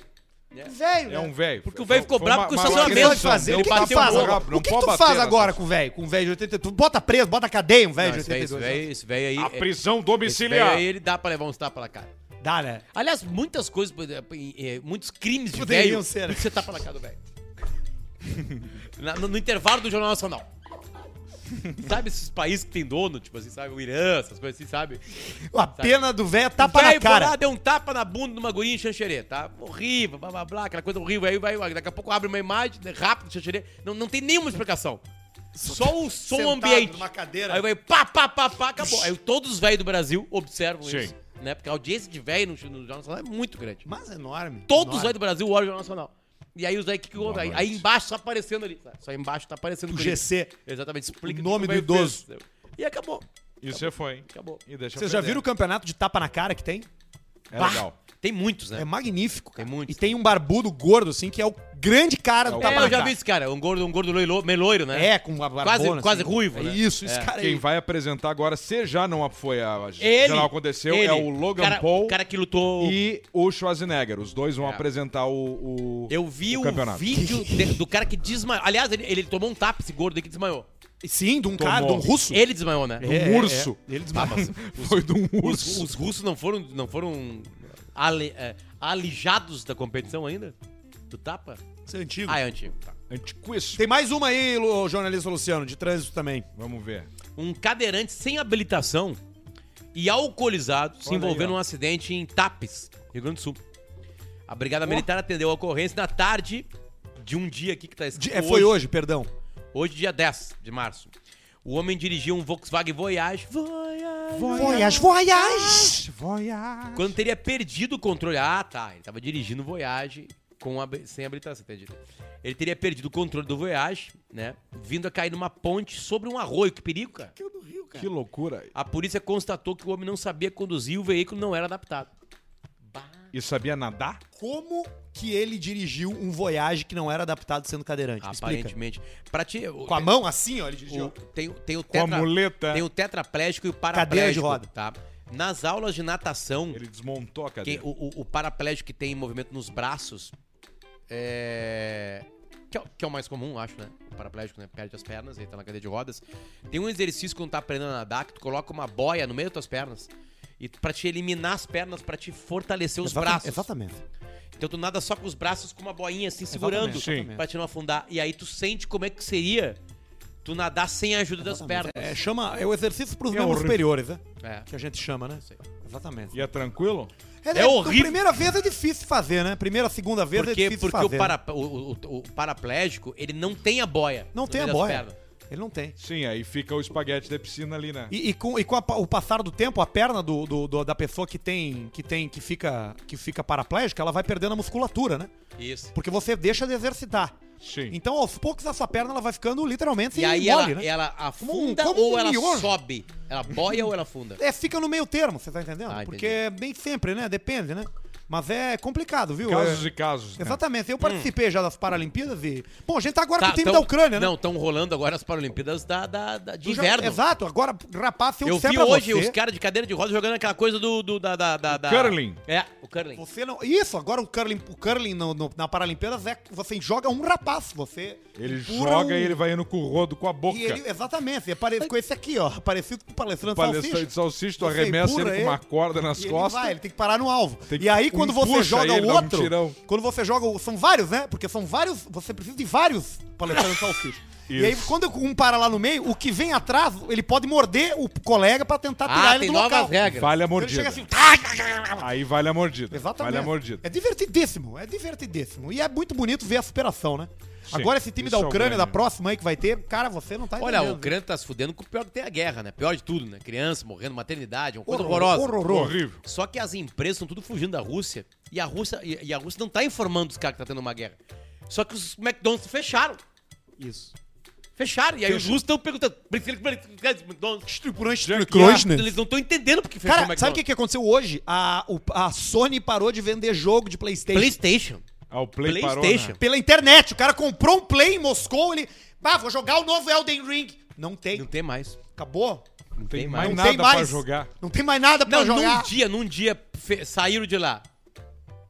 É. Um velho, É né? um velho. Porque o velho ficou bravo uma- com o O que, estacionamento. vai fazer? O Ele que, que tu bateu faz agora? não O que, tu faz agora com o velho? Com o velho de 82? Tu bota preso, bota cadeia um velho de esse velho, 82 esse velho, aí. A é- prisão domiciliar. aí ele dá pra levar uns tapas na cara. Dá, né? Aliás, muitas coisas, em- muitos crimes de Poderiam velho, ser. você tapa na cara do velho. *laughs* No, no intervalo do Jornal Nacional. *laughs* sabe esses países que tem dono, tipo assim, sabe? O Irã, essas coisas assim, sabe? A pena do velho é tapa o na foi lá, cara. deu um tapa na bunda de uma guria em Xanxerê, tá? Horrível, blá blá blá, aquela coisa horrível. Aí vai, daqui a pouco abre uma imagem, né, rápido, Xanxerê. Não, não tem nenhuma explicação. Só o som Sentado ambiente. numa cadeira. Aí vai pá, pá, pá, pá, acabou. Aí todos os velhos do Brasil observam Sim. isso. Né? Porque a audiência de velho no, no Jornal Nacional é muito grande. Mas é enorme. Todos os enorme. velhos do Brasil olham o Jornal Nacional. E aí os aí, que que? Aí, noite. aí embaixo tá aparecendo ali. Só embaixo tá aparecendo O. GC. Exatamente, explica O nome do velho idoso. fez. E acabou. E você foi. Acabou. E deixa Vocês já viram o campeonato de tapa na cara que tem? É Bah, legal. Tem muitos, né? É magnífico, cara. Tem muitos. E tem um barbudo gordo, assim, que é o grande cara do É o- tapa É, eu já cara. vi esse cara, um gordo, um gordo loiro, meloiro, né? É, com uma barbona, Quase- quase assim. ruivo, É né? Isso, esse É. cara aí. Quem vai apresentar agora, se já não foi a. Ele, já não aconteceu, ele, é o Logan cara, Paul O cara que lutou... e o Schwarzenegger. Os dois vão É. apresentar o. o Eu vi o o, vídeo *laughs* de- do cara que desmaiou. Aliás, ele, ele tomou um tapa, esse gordo aí que desmaiou. Sim, de um cara, de Tomou. um russo. Ele desmaiou, né? É, um é, urso. é. Ele desmaiou. *laughs* Foi de um Os, urso. os russos não foram, não foram ale- é, alijados da competição ainda? Do tapa? Isso é antigo. Ah, é antigo. Tá. Antiquíssimo. Tem mais uma aí, Lu- jornalista Luciano, de trânsito também. Vamos ver. Um cadeirante sem habilitação e alcoolizado se Olha envolveu aí, ó. num acidente em Tapes, Rio Grande do Sul. A Brigada Militar atendeu a ocorrência na tarde de um dia aqui que tá De- escrito é, foi hoje, perdão. Hoje, dia 10 de março. O homem dirigia um Volkswagen Voyage, Voyage, Voyage, voyage! Voyage. quando teria perdido o controle. Ah, tá. Ele tava dirigindo o Voyage com hab- sem habilitação, entendi. Ele teria perdido o controle do Voyage, né? Vindo a cair numa ponte sobre um arroio. Que perigo, cara. do Rio, cara. Que loucura. A polícia constatou que o homem não sabia conduzir e o veículo não era adaptado. E sabia nadar? Como que ele dirigiu um Voyage que não era adaptado sendo cadeirante? Aparentemente. Pra ti, o- Com a mão assim, ó, ele dirigiu. o- tem, tem o Com a tetra, muleta. tem o tetraplégico e o Cadeira de paraplégico. roda. Tá? Nas aulas de natação, Ele desmontou a cadeira. o, o, o paraplégico que tem movimento nos braços é. Que é, o- que é o mais comum, acho, né? O paraplégico, né? Perde as pernas, ele tá na cadeira de rodas. Tem um exercício quando tá aprendendo a nadar que tu coloca uma boia no meio das tuas pernas e tu- pra te eliminar as pernas, pra te fortalecer os Exata- braços. Exatamente. Então tu nada só com os braços com uma boinha assim segurando Exatamente. pra te não afundar. E aí tu sente como é que seria tu nadar sem a ajuda das pernas. É, chama, é o exercício pros É membros horrível. superiores, né? É. Que a gente chama, né? Exatamente. E é tranquilo? É, É horrível. Primeira vez é difícil fazer, né? Primeira, segunda vez é Porque, difícil porque o, fazer. para, o, o- o paraplégico, ele não tem a boia. Não no tem a meio das boia. pernas. Ele não tem. Sim, aí fica o espaguete da piscina ali, né? E, e com, e com a o passar do tempo, a perna do, do- do- da pessoa que tem, que tem, que fica, que fica paraplégica, ela vai perdendo a musculatura, né? Isso. Porque você deixa de exercitar. Sim. Então, aos poucos, a sua perna ela vai ficando literalmente E aí mole, ela, né? ela afunda como um ou ela sobe? Ela boia ou ela afunda? É, fica no meio termo, você tá entendendo? Ah. Porque nem sempre, né? Depende, né? Mas é complicado, viu? Casos É- e casos. né? Exatamente. Eu participei já das Paralimpíadas e. Bom, a gente tá agora com o time tão- da Ucrânia, né? Não, estão rolando agora as Paralimpíadas da, da, da- de Tu já- inverno. Exato. Agora, rapaz, se eu, Eu vi hoje você, os caras de cadeira de rodas jogando aquela coisa do, do- da, da, da, da- curling. É, o curling. Você não. Isso, agora o curling, o curling no- no- na Paralimpíadas é. Você joga um rapaz. Você. Ele joga um- e ele vai indo com o rodo com a boca. E ele, exatamente, é parecido com esse aqui, ó. Parecido com o palestrante Palestrante salsicha. de salsicha, tu arremessa ele com uma corda nas E ele costas. vai, ele tem que parar no alvo. Tem que- E aí, quando você puxa joga ele, o um outro. tirão. quando você joga. o- São vários, né? Porque são vários. Você precisa de vários palestrantes salsicha. E aí, Isso. quando um para lá no meio, o que vem atrás, ele pode morder o colega pra tentar tirar Ah, ele tem do novas local. regras. Vale a Então ele chega mordida. assim. Aí vale a mordida. Exatamente. Vale a mordida. É divertidíssimo, é divertidíssimo. E é muito bonito ver a superação, né? Sim, Agora esse time da é Ucrânia, da próxima aí que vai ter, cara, você não tá Olha, entendendo. o Ucrânia tá se fudendo com o pior que tem a guerra, né? Pior de tudo, né? Criança morrendo, maternidade, uma coisa Horror- horrorosa. horroroso. Horrível. Só que as empresas estão tudo fugindo da Rússia e a Rússia, e, e a Rússia não tá informando os caras que tá tendo uma guerra. Só que os McDonald's fecharam. Isso. Fecharam. E aí os russos estão perguntando. McDonald's. Eles não estão entendendo porque fechou Cara, sabe o que, que aconteceu hoje? A, o- a Sony parou de vender jogo de Playstation. PlayStation. Ah, o Play parou, PlayStation. né? Pela internet. O cara comprou um Play em Moscou, ele... Ah, vou jogar o novo Elden Ring. Não tem. Não tem mais. Acabou. Não Tem tem mais. Não nada tem pra mais. jogar. Não tem mais nada pra Não, jogar. num dia, num dia saíram de lá.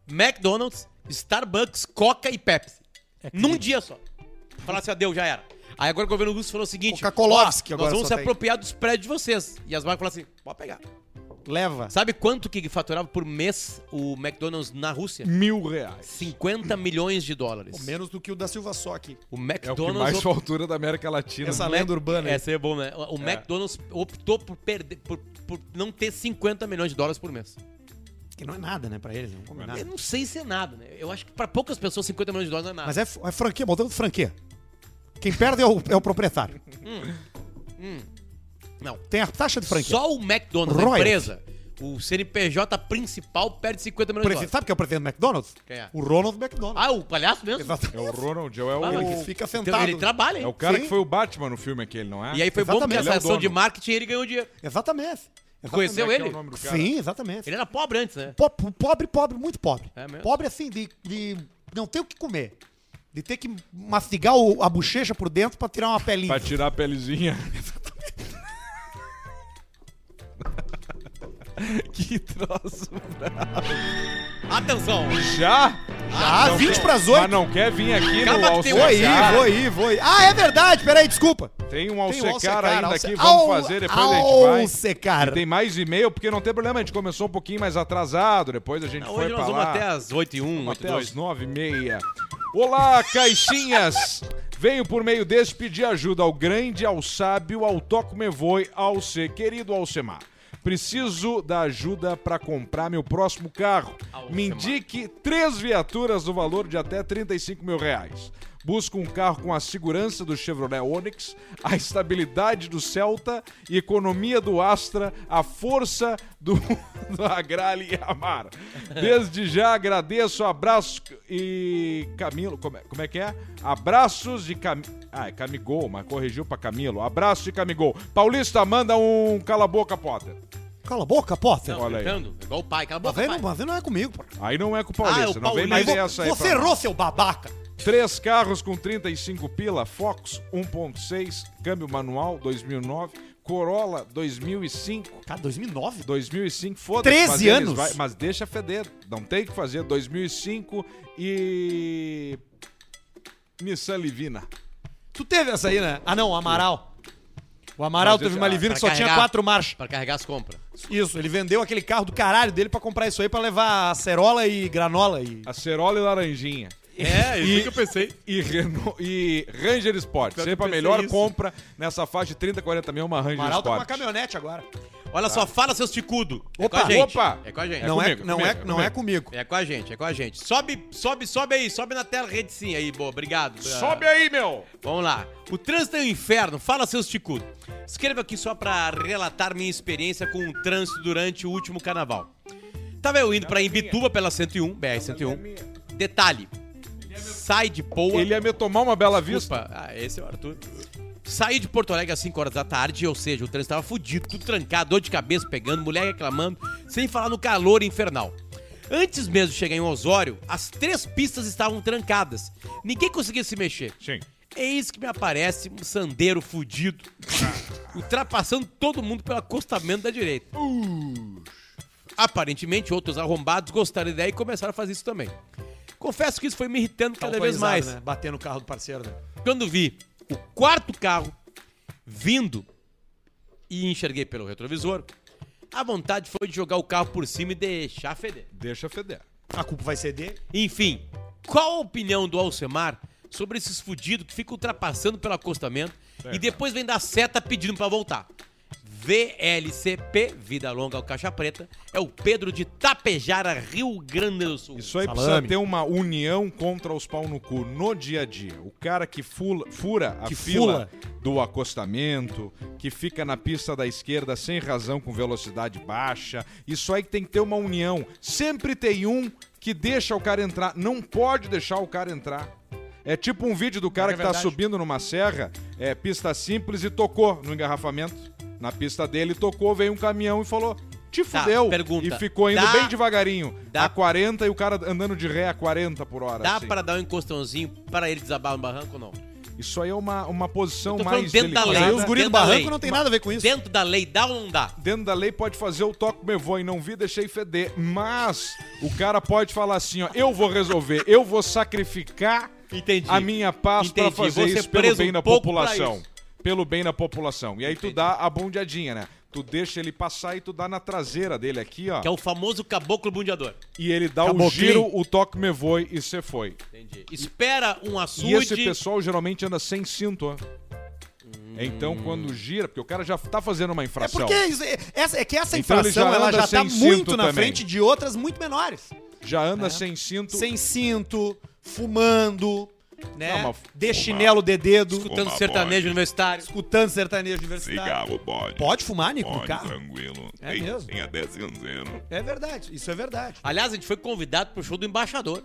McDonald's, Starbucks, Coca e Pepsi. É num dia só. Falasse, adeus, já era. Aí agora o governo russo falou o seguinte: Nós vamos se tem. apropriar dos prédios de vocês. E as marcas falaram assim: pode pegar. Leva. Sabe quanto que faturava por mês o McDonald's na Rússia? Mil reais. 50 milhões de dólares. Menos do que o da Silva só aqui. O É o que McDonald's. mais op- altura da América Latina. Essa lenda urbana. Essa é bom, né? O o McDonald's optou por perder, por, por não ter 50 milhões de dólares por mês. Que não é nada, né, pra eles. Não come nada. Eu não sei se é nada, né? Eu acho que pra poucas pessoas 50 milhões de dólares não é nada. Mas é, é franquia, botando franquia. Quem perde é o, é o proprietário. Não. Tem a taxa de franquia. Só o McDonald's, a Royalty. empresa, o CNPJ principal perde 50 milhões de Presi- dólares. Sabe quem é o presidente do McDonald's? Quem é? O Ronald McDonald. Ah, o palhaço mesmo? É Exatamente. o Ronald, é o, Ah, Ele fica Então, sentado. ele trabalha, hein? é o cara Sim. que foi o Batman no filme aquele, não é? E aí foi bom porque Exatamente. essa Ele é o ação de marketing ele ganhou dinheiro. Exatamente. Exatamente. Conheceu Como é que ele? É o nome do cara? Sim, exatamente. Ele era pobre antes, né? Po- Pobre, pobre, muito pobre. É mesmo? Pobre assim, de, de não ter o que comer. De ter que mastigar o- a bochecha por dentro pra tirar uma pelinha. Pra tirar a pelezinha. *laughs* *laughs* que troço. Atenção! Já? Ah, Não 20 quer- pras 8. Mas não quer vir aqui Calma no tem Vou aí, Alcecar? vou aí, vou aí. Ah, é verdade, peraí, desculpa. Tem um Tem Alcecar Alcecar, ainda Alce- aqui, vamos Al- fazer, depois a gente vai. Alcecar. E tem mais e-mail, porque não tem problema, a gente começou um pouquinho mais atrasado, depois a gente Hoje foi nós pra vamos lá. até as 8 e 1, 8 e Até 2. às nove e meia. Olá, caixinhas! Venho por meio desse pedir ajuda ao grande, ao sábio, ao toco me voe, ao ser querido Alcemar. Preciso da ajuda para comprar meu próximo carro. Me indique três viaturas no valor de até 35 mil reais. Busco um carro com a segurança do Chevrolet Onix, a estabilidade do Celta, economia do Astra, a força do, *laughs* do Agrale e Amar. Desde já agradeço, abraço e Camilo, como é, como é que é? Abraços de Cam... Ah, é Camigol, mas corrigiu pra Camilo. Abraço de Camigol. Paulista, manda um cala a boca, Potter. Cala a boca, Potter. Não, Olha aí. gritando, igual o pai, cala a Mas boca, aí pai. não, mas aí não é comigo, pô. Aí não é com o Ah, é Paulista, o não vem Paulista. nem essa aí Você pra errou, seu babaca. Três carros com 35 pila, Fox 1.6, câmbio manual 2009, Corolla 2005. Cara, 2009? 2005, foda-se. 13 mas eles anos? vai- mas deixa feder, não tem o que fazer. 2005 e. Nissan Livina. Tu teve essa aí, né? Ah, não, Amaral. O Amaral teve uma Livina que só tinha quatro marchas. Pra carregar as compras. Isso, ele vendeu aquele carro do caralho dele pra comprar isso aí pra levar acerola e granola e... Acerola e Laranjinha. É, *laughs* isso que eu pensei. E, Renault, e Ranger Sport. Sempre a melhor isso. compra nessa faixa de 30, 40 mil, uma Ranger Amaral tá com Sport. uma caminhonete agora. Olha só, fala seus ticudo. É Opa, com a gente. opa. É com a gente. não é, comigo, não, comigo, é, é não é comigo. É com a gente, é com a gente. Sobe, sobe, sobe aí, sobe na tela, rede sim aí, boa, obrigado. Sobe aí, meu! Vamos lá. O trânsito é um inferno. Fala, seus ticudos. Escreva aqui só pra relatar minha experiência com o trânsito durante o último carnaval. Tava eu indo pra Imbituba pela 101, BR-101. Detalhe. Sai de Poa. Ele ia me tomar uma bela vista. Desculpa. Ah, esse é o Arthur. Saí de Porto Alegre às 5 horas da tarde, ou seja, o trânsito tava fudido, tudo trancado, dor de cabeça pegando, mulher reclamando, sem falar no calor infernal. Antes mesmo de chegar em Osório, as três pistas estavam trancadas. Ninguém conseguia se mexer. Sim. Eis que me aparece um sandeiro fudido, *laughs* ultrapassando todo mundo pelo acostamento da direita. Aparentemente, outros arrombados gostaram da ideia e começaram a fazer isso também. Confesso que isso foi me irritando cada vez mais. Né? Bater no carro do parceiro, né? Quando vi o quarto carro vindo e enxerguei pelo retrovisor, a vontade foi de jogar o carro por cima e deixar feder. Deixa feder. A culpa vai ser dele. Enfim, qual a opinião do Alcemar sobre esses fudidos que ficam ultrapassando pelo acostamento e depois vem dar seta pedindo pra voltar? VLCP, Vida Longa ao Caixa Preta, é o Pedro de Tapejara, Rio Grande do Sul. Isso aí Salame. precisa ter uma união contra os pau no cu no dia a dia. O cara que fula- fura a Que fila do acostamento, que fica na pista da esquerda sem razão com velocidade baixa. Isso aí que tem que ter uma união. Sempre tem um que deixa o cara entrar. Não pode deixar o cara entrar. É tipo um vídeo do cara É que tá verdade. subindo numa serra, é pista simples e tocou no engarrafamento. Na pista dele tocou, veio um caminhão e falou: "Te Tá, fudeu". pergunta. E ficou indo Dá- bem devagarinho, dá- a 40 e o cara andando de ré a 40 por hora. Dá assim. pra dar um encostãozinho para ele desabar no barranco ou não? Isso aí é uma, uma posição mais dentro da delicada. lei. Aí os guris do Dentro da barranco lei. não tem nada a ver com isso. Dentro da lei, dá ou não dá? Dentro da lei pode fazer o toque me voe, não vi, deixei feder. Mas o cara pode falar assim, ó, eu vou resolver, eu vou sacrificar Entendi. a minha paz pra Entendi, fazer vou ser isso pelo preso bem um da população. Pelo bem da população. E aí tu dá a bondeadinha, né? Tu deixa ele passar e tu dá na traseira dele aqui, ó. Que é o famoso caboclo bundeador. E ele dá o giro, o toque me voe e você foi. Entendi. Espera um E açude. esse pessoal geralmente anda sem cinto, ó. Então, quando gira, porque o cara já tá fazendo uma É infração. porque isso- é, essa, é que essa Então infração já ela anda já tá muito na também. frente de outras muito menores. Já anda sem cinto. Sem cinto, fumando, né? Não, mas de chinelo de dedo, Escutando Fuma sertanejo universitário. escutando sertanejo universitário. Cigarro pode. Pode fumar, Nico, no carro? tranquilo. É tem, mesmo? Tem até cinzeiro. É verdade, isso é verdade. Aliás, a gente foi convidado pro show do embaixador.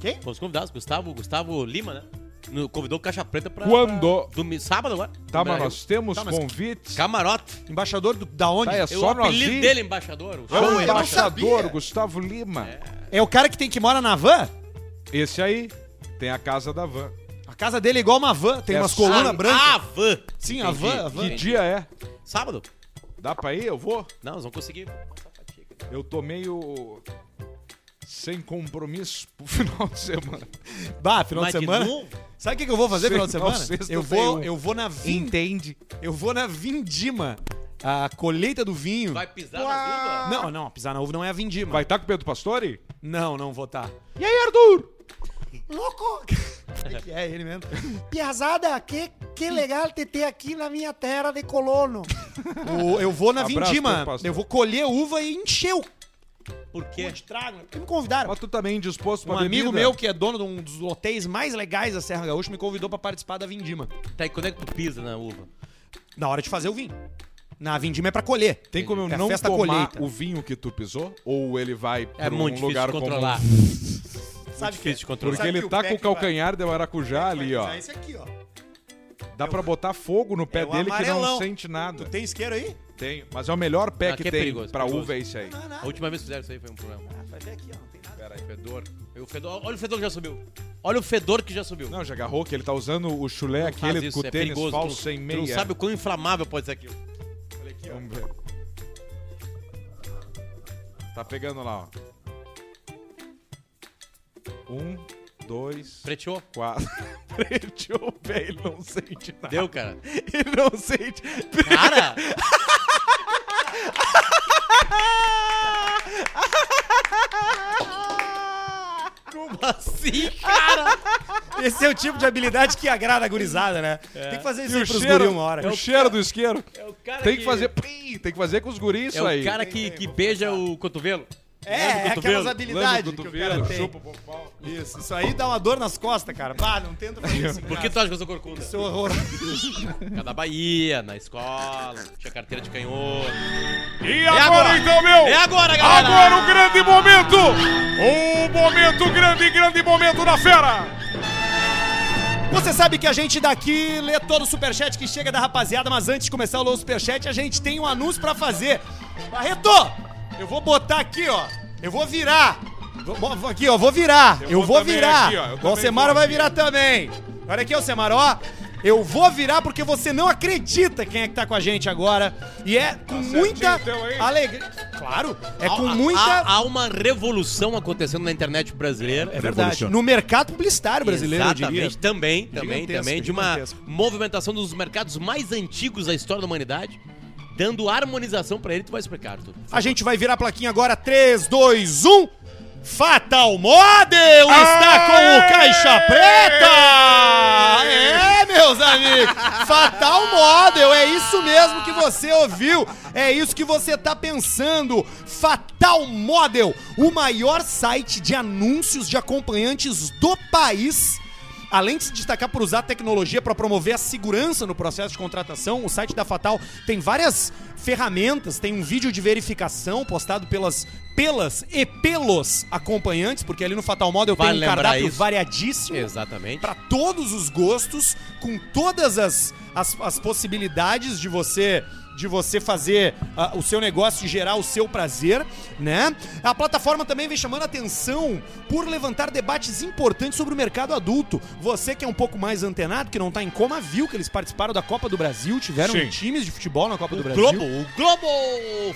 Quem? Fomos convidados, Gustavo, Gustavo Lima, né? No- convidou o Caixa Preta pra. Quando? pra domi- sábado agora. Tá, mas nós temos Tá, mas- convites. Camarote. Embaixador do, da onde? Tá, é Eu, só o nós apelido ir. dele, é embaixador. O É show o é embaixador. Gustavo Lima. É o cara que tem que mora na van? Esse aí tem a casa da van. A casa dele é igual uma van, tem É umas só- colunas brancas. Ah, van. Sim, a van, a van. Que dia é? Sábado? Dá pra ir? Eu vou. Não, nós vamos conseguir. Eu tô meio sem compromisso pro *laughs* final de semana. Bah, final Mas de de semana. novo? Sabe o que, que eu vou fazer Sei, final de não, semana? sexta Eu tem vou, um. eu vou na vin... Entende? Eu vou na Vindima. A colheita do vinho. Vai pisar na uva? Não, não, pisar na uva não é a Vindima. Vai estar com o Pedro Pastore? Não, não vou estar. E aí, Arthur? Louco! que *laughs* é ele mesmo. Piazada, que, que legal te ter aqui na minha terra de colono. O- eu vou na Abraço, Vindima. Pastor. Eu vou colher uva e encher o Por quê? de trago. Porque me convidaram. Mas tu também disposto pra Um amigo bebida? meu, que é dono de um dos hotéis mais legais da Serra Gaúcha, me convidou pra participar da Vindima. Tá, e quando é que tu pisa na uva? Na hora de fazer o vinho. Na Vindima é pra colher. Tem como eu É a não festa tomar colheita. o vinho que tu pisou? Ou ele vai É pra um muito difícil lugar de controlar. comum? *laughs* Sabe difícil de controlar. Porque Sabe ele que o tá pé com o que vai- calcanhar de maracujá ali, ó. Esse aqui, ó. Dá pra botar fogo no pé É o dele que não amarelão. sente nada. Tu tem isqueiro aí? Tem. Mas é o melhor pé Aqui que é tem perigoso, pra perigoso. uva é esse aí. Não é A última vez que fizeram isso aí foi um problema. Ah, vai ver aqui, ó. Não tem nada. Pera aí, fedor. O fedor. Olha o fedor que já subiu. Olha o fedor que já subiu. Não, já agarrou que ele tá usando o chulé Não aquele isso, com é tênis perigoso. falso Tu- sem tu meia. não sabe o quão inflamável pode ser aquilo. Vamos ver. Tá pegando lá, ó. Um, dois, Preteou? quatro. *laughs* Preteou o pé, ele não sente nada. Deu, cara. Ele não sente. Cara! *laughs* Como assim, cara? Esse é o tipo de habilidade que agrada a gurizada, né? Tem que fazer isso E aí o pros cheiro, guri uma hora. o cheiro do isqueiro. É o cara Tem que fazer. Pim, Tem que fazer com os guris É isso aí. o cara que, que beija o cotovelo. É, é aquelas habilidades que o cara tem. chupa. Isso, isso aí dá uma dor nas costas, cara. Pá, não tenta fazer isso. Por que tu acha que eu sou corcunda? Isso é horror. Cada da Bahia, na escola, tinha carteira de canhoto. E agora, agora? então, meu? É agora, galera! Agora o grande momento! O momento, grande, grande momento da fera! Você sabe que a gente daqui lê todo o superchat que chega da rapaziada, mas antes de começar o o superchat, a gente tem um anúncio pra fazer. Barreto, eu vou botar aqui, ó. Eu vou virar. Vou- Aqui, ó, vou virar. Eu, Eu vou, virar. aqui, ó, eu vou vai virar também. Olha aqui, Alcemar, ó. Eu vou virar porque você não acredita quem é que tá com a gente agora. E é com certinho muita o teu aí? alegria. Claro, é com Há- muita. Há, há uma revolução acontecendo na internet brasileira. É verdade. No mercado publicitário brasileiro, eu diria. Exatamente, também, também, Gigantesco, também, de uma movimentação dos mercados mais antigos da história da humanidade, dando harmonização pra ele, tu vai explicar, Arthur. A gente vai virar a plaquinha agora. 3, 2, 1. Fatal Model está com o Caixa Preta! É, meus amigos! Fatal Model, é isso mesmo que você ouviu, é isso que você tá pensando. Fatal Model, o maior site de anúncios de acompanhantes do país. Além de se destacar por usar tecnologia para promover a segurança no processo de contratação, o site da Fatal tem várias ferramentas, tem um vídeo de verificação postado pelas pelas e pelos acompanhantes, porque ali no Fatal Model Vale tem um cardápio isso. variadíssimo Exatamente. para todos os gostos, com todas as, as, as possibilidades de você de você fazer ah, o seu negócio e gerar o seu prazer, né? A plataforma também vem chamando atenção por levantar debates importantes sobre o mercado adulto. Você que é um pouco mais antenado, que não tá em coma, viu que eles participaram da Copa do Brasil, tiveram Sim. times de futebol na Copa do Brasil. Globo, o Globo!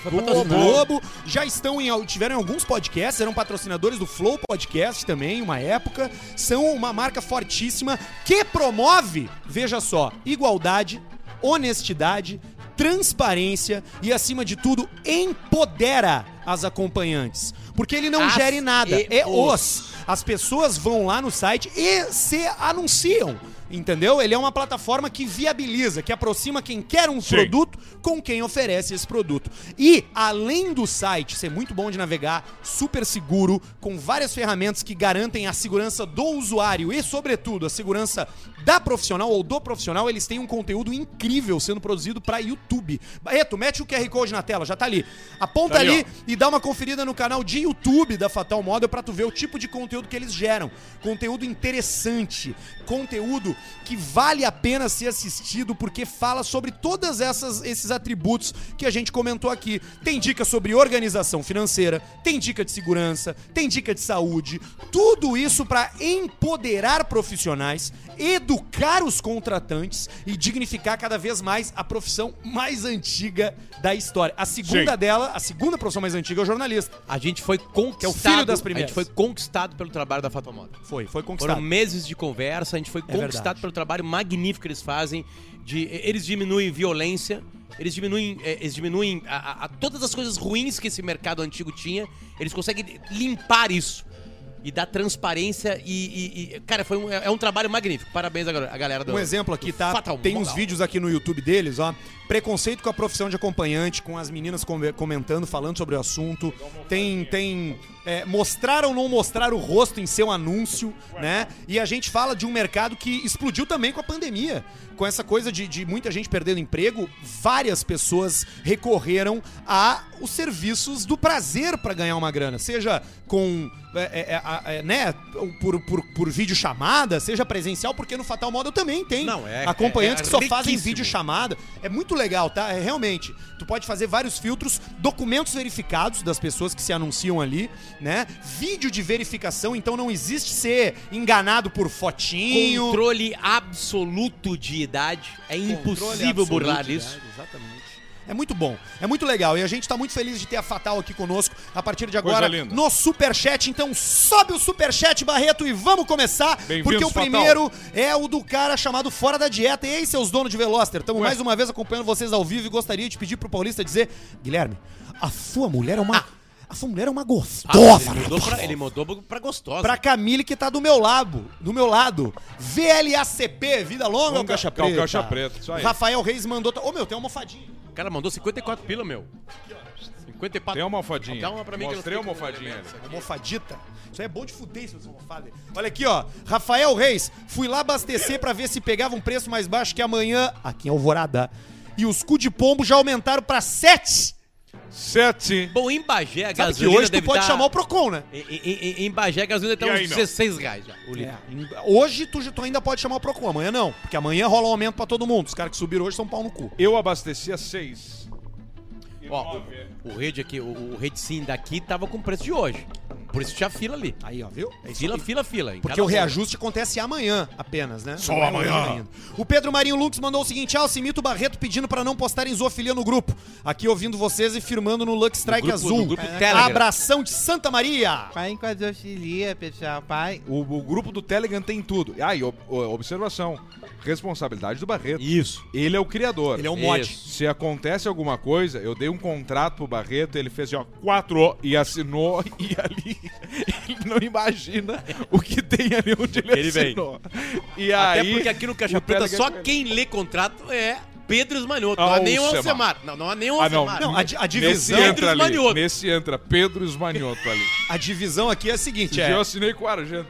Foi O. Globo já estão em tiveram em alguns podcasts, eram patrocinadores do Flow Podcast também, uma época, são uma marca fortíssima que promove, veja só, igualdade, honestidade, transparência e acima de tudo empodera as acompanhantes, porque ele não As gere nada, e é os. os. As pessoas vão lá no site e se anunciam. Entendeu? Ele é uma plataforma que viabiliza, que aproxima quem quer um Sim. produto com quem oferece esse produto. E, além do site ser muito bom de navegar, super seguro, com várias ferramentas que garantem a segurança do usuário e, sobretudo, a segurança da profissional ou do profissional, eles têm um conteúdo incrível sendo produzido para YouTube. Barreto, mete o QR Code na tela, já tá ali. Aponta Tá ali, ali e dá uma conferida no canal de YouTube da Fatal Model pra tu ver o tipo de conteúdo que eles geram. Conteúdo interessante, conteúdo que vale a pena ser assistido porque fala sobre todas essas esses atributos que a gente comentou aqui. Tem dica sobre organização financeira, tem dica de segurança, tem dica de saúde, tudo isso pra empoderar profissionais, educar os contratantes e dignificar cada vez mais a profissão mais antiga da história. A segunda Sim. dela, a segunda profissão mais antiga é o jornalista. A gente foi conquistado. Que é o filho das A primeiras. gente foi conquistado pelo trabalho da Fatal Model. Foi, foi conquistado. Foram meses de conversa, a gente foi conquistado verdade. Pelo trabalho magnífico que eles fazem. De, eles diminuem violência, eles diminuem, eh, eles diminuem a, a- a todas as coisas ruins que esse mercado antigo tinha. Eles conseguem limpar isso e dar transparência e, e- e- cara, foi um, é um trabalho magnífico. Parabéns a, gal- a galera do Um exemplo aqui, tá? Fatal Tem uns Model. vídeos aqui no YouTube deles, ó. Preconceito com a profissão de acompanhante, com as meninas come- comentando, falando sobre o assunto. Tem, tem é, mostrar ou não mostrar o rosto em seu anúncio, né? E a gente fala de um mercado que explodiu também com a pandemia. Com essa coisa de, de muita gente perdendo emprego, várias pessoas recorreram a os serviços do prazer para ganhar uma grana. Seja com, é, é, é, é, né, por, por, por vídeo chamada, seja presencial, porque no Fatal Model também tem Não, é- acompanhantes é- é que só fazem riquíssimo. vídeo chamada. É muito legal, tá? É, realmente. Tu pode fazer vários filtros, documentos verificados das pessoas que se anunciam ali, né? Vídeo de verificação, então não existe ser enganado por fotinho. Controle absoluto de idade. É Controle impossível burlar isso. idade, Exatamente. É muito bom, é muito legal e a gente tá muito feliz de ter a Fatal aqui conosco a partir de agora no Superchat. Então sobe o Superchat, Barreto, e vamos começar, porque o Fatal. primeiro é o do cara chamado Fora da Dieta. E aí, seus donos de Veloster, estamos mais uma vez acompanhando vocês ao vivo e gostaria de pedir pro Paulista dizer, Guilherme, a sua mulher é uma... Essa mulher é uma Ah, gostosa. ele, mudou pra, ele mudou pra- gostosa. Pra Camille que tá do meu lado, do meu lado. VLACP, vida longa, Vamos caixa preta. Caixa Preta, isso aí. Rafael Reis mandou. Ô, meu, tem uma almofadinha. O cara mandou 54 pila, meu. 54 Tem uma almofadinha. Dá uma pra mim que eu Mostrei a não sei como almofadinha. Almofadita. Isso aí é bom de fuder, se você almofada. Olha aqui, ó. Rafael Reis, fui lá abastecer pra ver se pegava um preço mais baixo que amanhã aqui em Alvorada. E os cu de pombo já aumentaram pra 7. Sete. Bom, em Bagé a Sabe que gasolina hoje tu pode tá- chamar o Procon, né? Em, em- em- Bagé a gasolina tá E uns aí, não? 16 reais já. O litro. É, Hoje tu, já- tu ainda pode chamar o Procon, amanhã não. Porque amanhã rola um aumento pra todo mundo. Os caras que subiram hoje são pau no cu. Eu abastecia seis. Ó, nove. o rede aqui, o, o rede sim daqui tava com o preço de hoje. Por isso tinha fila ali. Aí, ó, viu? É Fila, fila, fila. em Porque o reajuste acontece amanhã apenas, né? Só é amanhã. O Pedro Marinho Lux mandou o seguinte: Ah, o Mito Barreto pedindo pra não postarem zoofilia no grupo. Aqui ouvindo vocês e firmando no Lux Strike grupo- Azul. no grupo Telegram. Abração de Santa Maria. Pai com a zoofilia, pessoal, pai. O, o grupo do Telegram tem tudo. Ah, e ob- o- observação. Responsabilidade do Barreto. Isso. Ele é o criador. Ele é um mod. Isso. Se acontece alguma coisa, eu dei um contrato pro Barreto, ele fez assim, ó, quatro e assinou, *laughs* e ali ele não imagina o que tem ali onde ele, Ele vem. assinou. E Até aí, porque aqui no Caixa Preta só quem lê contrato é Pedro Esmanhoto. Não é nem o Alcemar. Não, não nem o Ah, não. Alcemar. Não, a, a Nesse divisão, Pedro entra ali, Esmanioto. nesse entra Pedro Esmanioto ali. a divisão aqui é a seguinte: Esse é. eu assinei com o Argento.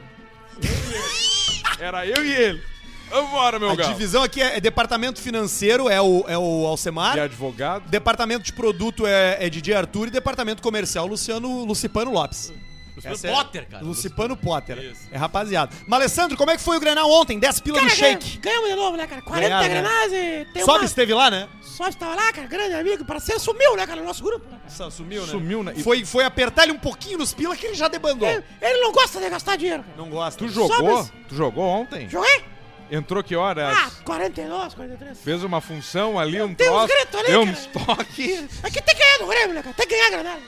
Era eu e ele. Vambora, meu A galo. divisão aqui é, é departamento financeiro, é o, é o Alcemar. E advogado. Departamento de produto é, é DJ Arthur e departamento comercial Luciano Lucipano Lopes. Luciano Essa é- Potter, cara. Lucipano Potter. Isso. É rapaziada. Malessandro, como é que foi o Grenal ontem? 10 pila do shake. Ganhamos de novo, né, cara? 40 Ganharam, né? granais e tem Sobe uma... esteve lá, né? Só estava lá, cara, grande amigo, parceiro, sumiu, né, cara, no nosso grupo. né? Sumiu, Sumiu, né? Foi, foi apertar ele um pouquinho nos pila que ele já debandou. Ele, ele não gosta de gastar dinheiro, cara. Não gosta. Tu jogou? Sobe- Tu jogou ontem? Joguei? Entrou que horas? Ah, 42, 43. Fez uma função ali, um Tem uns troço. gritos ali, Deu um cara. estoque. Aqui tem que ganhar do Grêmio, né, cara? Tem que ganhar a granada.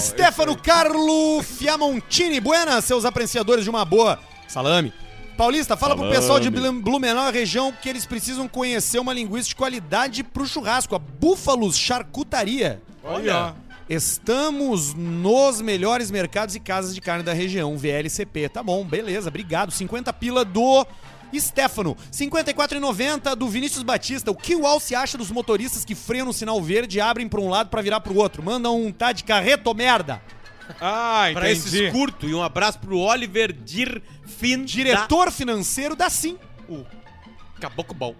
Stefano Carlo Fiamontini. Buenas, seus apreciadores de uma boa salame. Paulista, fala pro pessoal de Blum- Blumenau e região que eles precisam conhecer uma linguiça de qualidade pro churrasco, a Búfalos Charcutaria. Olha. Estamos nos melhores mercados e casas de carne da região, VLCP. Tá bom, beleza, obrigado. 50 pila do Stefano. 54,90 do Vinícius Batista. O que o Al se acha dos motoristas que freiam no sinal verde e abrem pra um lado pra virar pro outro? Manda um tá de carreto, merda. Ah, entendi. Pra esses curto e um abraço pro Oliver Dirfin. Diretor financeiro da Sim. Da Caboclo Bom.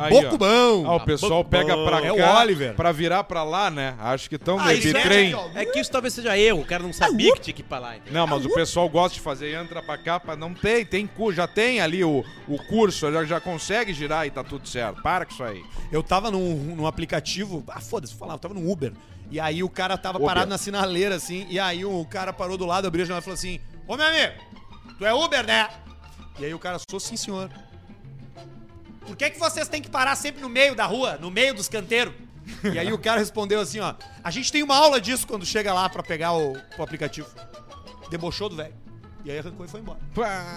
Caboclo bom. Ah, o pessoal pega pra É cá o Oliver. pra virar pra lá, né? Acho que estão Ah, de isso é, bitrem. é que isso talvez seja erro. O cara não sabia que tinha que ir pra lá. entendeu? Não, mas o pessoal gosta de fazer, entra pra cá, pra não tem, tem cu, já tem ali o, o curso, já, já consegue girar e tá tudo certo. Para com isso aí. Eu tava num, num aplicativo. Ah, foda-se, falar, eu tava num Uber. E aí o cara tava Uber. parado na sinaleira, assim. E aí o cara parou do lado, abriu a janela e falou assim: Ô meu amigo, tu é Uber, né? E aí o cara, sou sim, senhor. Por que, que vocês têm que parar sempre no meio da rua, no meio dos canteiros? E aí o cara respondeu assim, ó. A gente tem uma aula disso quando chega lá pra pegar o, o aplicativo. Debochou do velho. E aí arrancou e foi embora.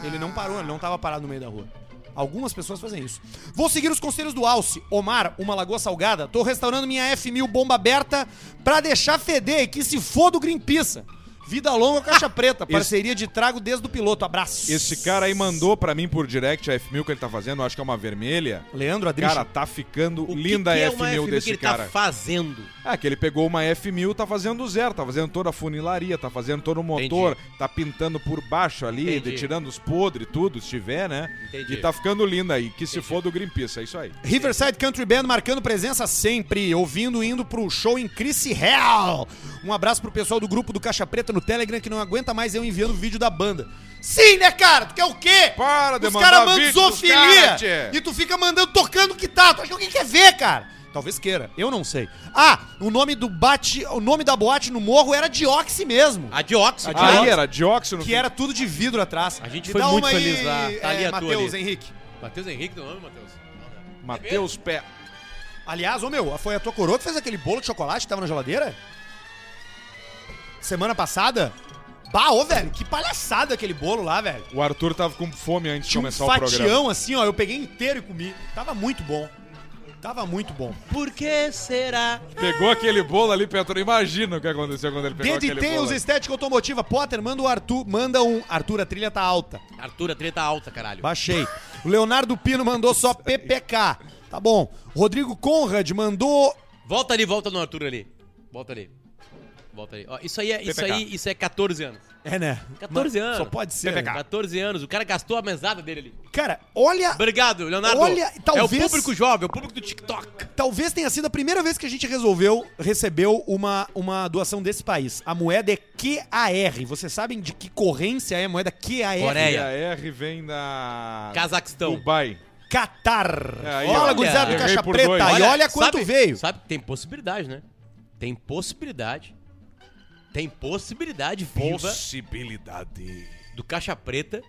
Ele não parou, ele não tava parado no meio da rua. Algumas pessoas fazem isso. Vou seguir os conselhos do Alce. Omar, uma lagoa salgada. Tô restaurando minha F1000 bomba aberta pra deixar feder e que se foda o Greenpeace. Vida longa, caixa preta. *laughs* Parceria de trago desde o piloto. Abraço. Esse cara aí mandou pra mim por direct a F1000 que ele tá fazendo, acho que é uma vermelha. Leandro Adriano. Cara, tá ficando O que linda que é a uma F1000 que desse ele cara. tá fazendo? Ah, que ele pegou uma F1000, tá fazendo zero, tá fazendo toda a funilaria, tá fazendo todo o motor, tá pintando por baixo ali, Entendi. de- tirando os podres, tudo, se tiver, né? Entendi. E tá ficando linda aí, que se for do Greenpeace, é isso aí. Riverside Country Band marcando presença sempre, ouvindo, indo pro show em Chris Hell. Um abraço pro pessoal do grupo do Caixa Preta no Telegram que não aguenta mais eu enviando vídeo da banda. Sim, né, cara? Tu quer o quê? Para de Os mandar caras mandam zoofilia cara, e tu fica mandando tocando que tá. Tu acha que alguém quer ver, cara? Talvez queira, eu não sei. Ah, o nome do bate, o nome da boate no morro era Dioxi mesmo. A dióxido. A. Aí era no Que era tudo de vidro atrás. A gente Me foi dá muito uma feliz lá. Tá ali é, a tua Matheus ali. Henrique. Matheus Henrique, teu nome, Matheus? Matheus Pé. Aliás, ô meu, foi a tua coroa que fez aquele bolo de chocolate que tava na geladeira? Semana passada? Bah, ô, velho, que palhaçada aquele bolo lá, velho. O Arthur tava com fome antes de Tinha um começar o programa. fatião assim, ó, eu peguei inteiro e comi. Tava muito bom. Tava muito bom. Por que será? Pegou aquele bolo ali, Petro. Imagina o que aconteceu quando ele pegou aquele bolo. Estética Automotiva. Potter, manda o Arthur. Manda um. Arthur, a trilha tá alta. Arthur, a treta alta, caralho. Baixei. O Leonardo Pino mandou só *laughs* PPK. Tá bom. Rodrigo Conrad mandou. Volta ali, volta no Arthur ali. Volta ali. Volta ali. Ó, isso aí é, isso PPK. aí, isso é 14 anos. É, né? 14 Mas anos. Só pode ser. né? 14 anos. O cara gastou a mesada dele ali. Cara, olha. Obrigado, Leonardo. Olha, talvez- É o público jovem, é o público do TikTok. Talvez tenha sido a primeira vez que a gente resolveu, recebeu uma, uma doação desse país. A moeda é QAR. Vocês sabem de que corrência é a moeda QAR? Coreia. a R vem da... Cazaquistão. Dubai. Catar. É, aí, Olha, gurizada do Caixa Preta. e olha quanto sabe- veio. Sabe, tem possibilidade, né? Tem possibilidade. Tem possibilidade viva Possibilidade. do Caixa Preta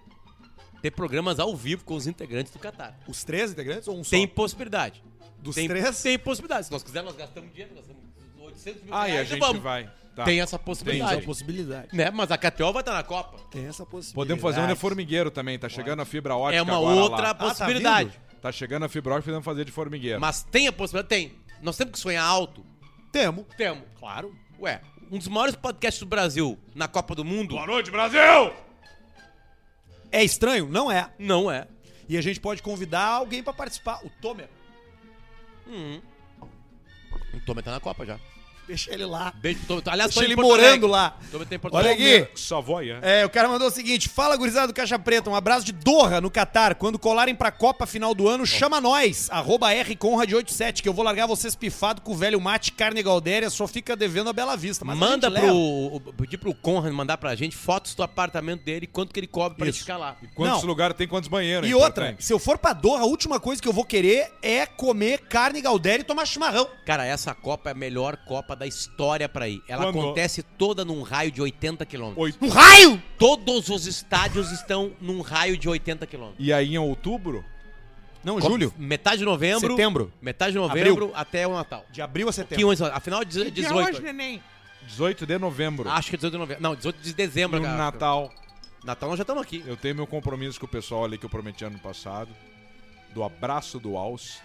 ter programas ao vivo com os integrantes do Catar. Os três integrantes ou um Tem só? possibilidade. Dos tem, três? Tem possibilidade. Se nós quisermos, nós gastamos dinheiro, nós gastamos 800 mil Ah, e a reais gente vamos. vai. Tá. Tem essa Tem possibilidade. essa possibilidade. Né? Mas a KTO vai estar na Copa. Tem essa possibilidade. Podemos fazer um de formigueiro também. Tá chegando a fibra ótica É uma agora outra lá. possibilidade. Tá chegando a fibra ótica, podemos fazer de formigueiro. Mas tem a possibilidade? Tem. Nós temos que sonhar alto? Temo. Temos. Claro. Ué, um dos maiores podcasts do Brasil na Copa do Mundo? Boa noite, Brasil! É estranho? Não é. Não é. E a gente pode convidar alguém pra participar. O Tomer. Hum. O Tomer tá na Copa já. Deixa ele lá. Beijo pro Tomer. Aliás, Deixa tô ele morando Alegre. lá. Olha aqui. Savoia. É, o cara mandou o seguinte: Fala, gurizada do Caixa Preta, um abraço de Doha, no Catar. Quando colarem pra Copa final do ano, chama nós. Arroba Rconrad87, que eu vou largar vocês pifado com o velho mate carne galdéria, só fica devendo a Bela Vista. Mas Manda pro. o- Pedir pro Conrad mandar pra gente fotos do apartamento dele, quanto que ele cobra pra Isso. ficar lá. Quantos Não. lugares tem, quantos banheiros? E é outra, se eu for pra Doha, a última coisa que eu vou querer é comer carne galdéria e tomar chimarrão. Cara, essa Copa é a melhor Copa da história pra ir. Ela Quando? acontece toda num raio de 80 quilômetros. Oito. Um raio! Todos os estádios estão num raio de 80 quilômetros. E aí em outubro? Não, Co- julho. Metade de novembro. Setembro. Metade de novembro até o Natal. De abril a setembro. afinal, de Que dia é 18. hoje, neném? 18 de novembro. Acho que é 18 de novembro. Não, 18 de dezembro, no cara. Natal. Natal nós já estamos aqui. Eu tenho meu compromisso com o pessoal ali que eu prometi ano passado. Do abraço do Alce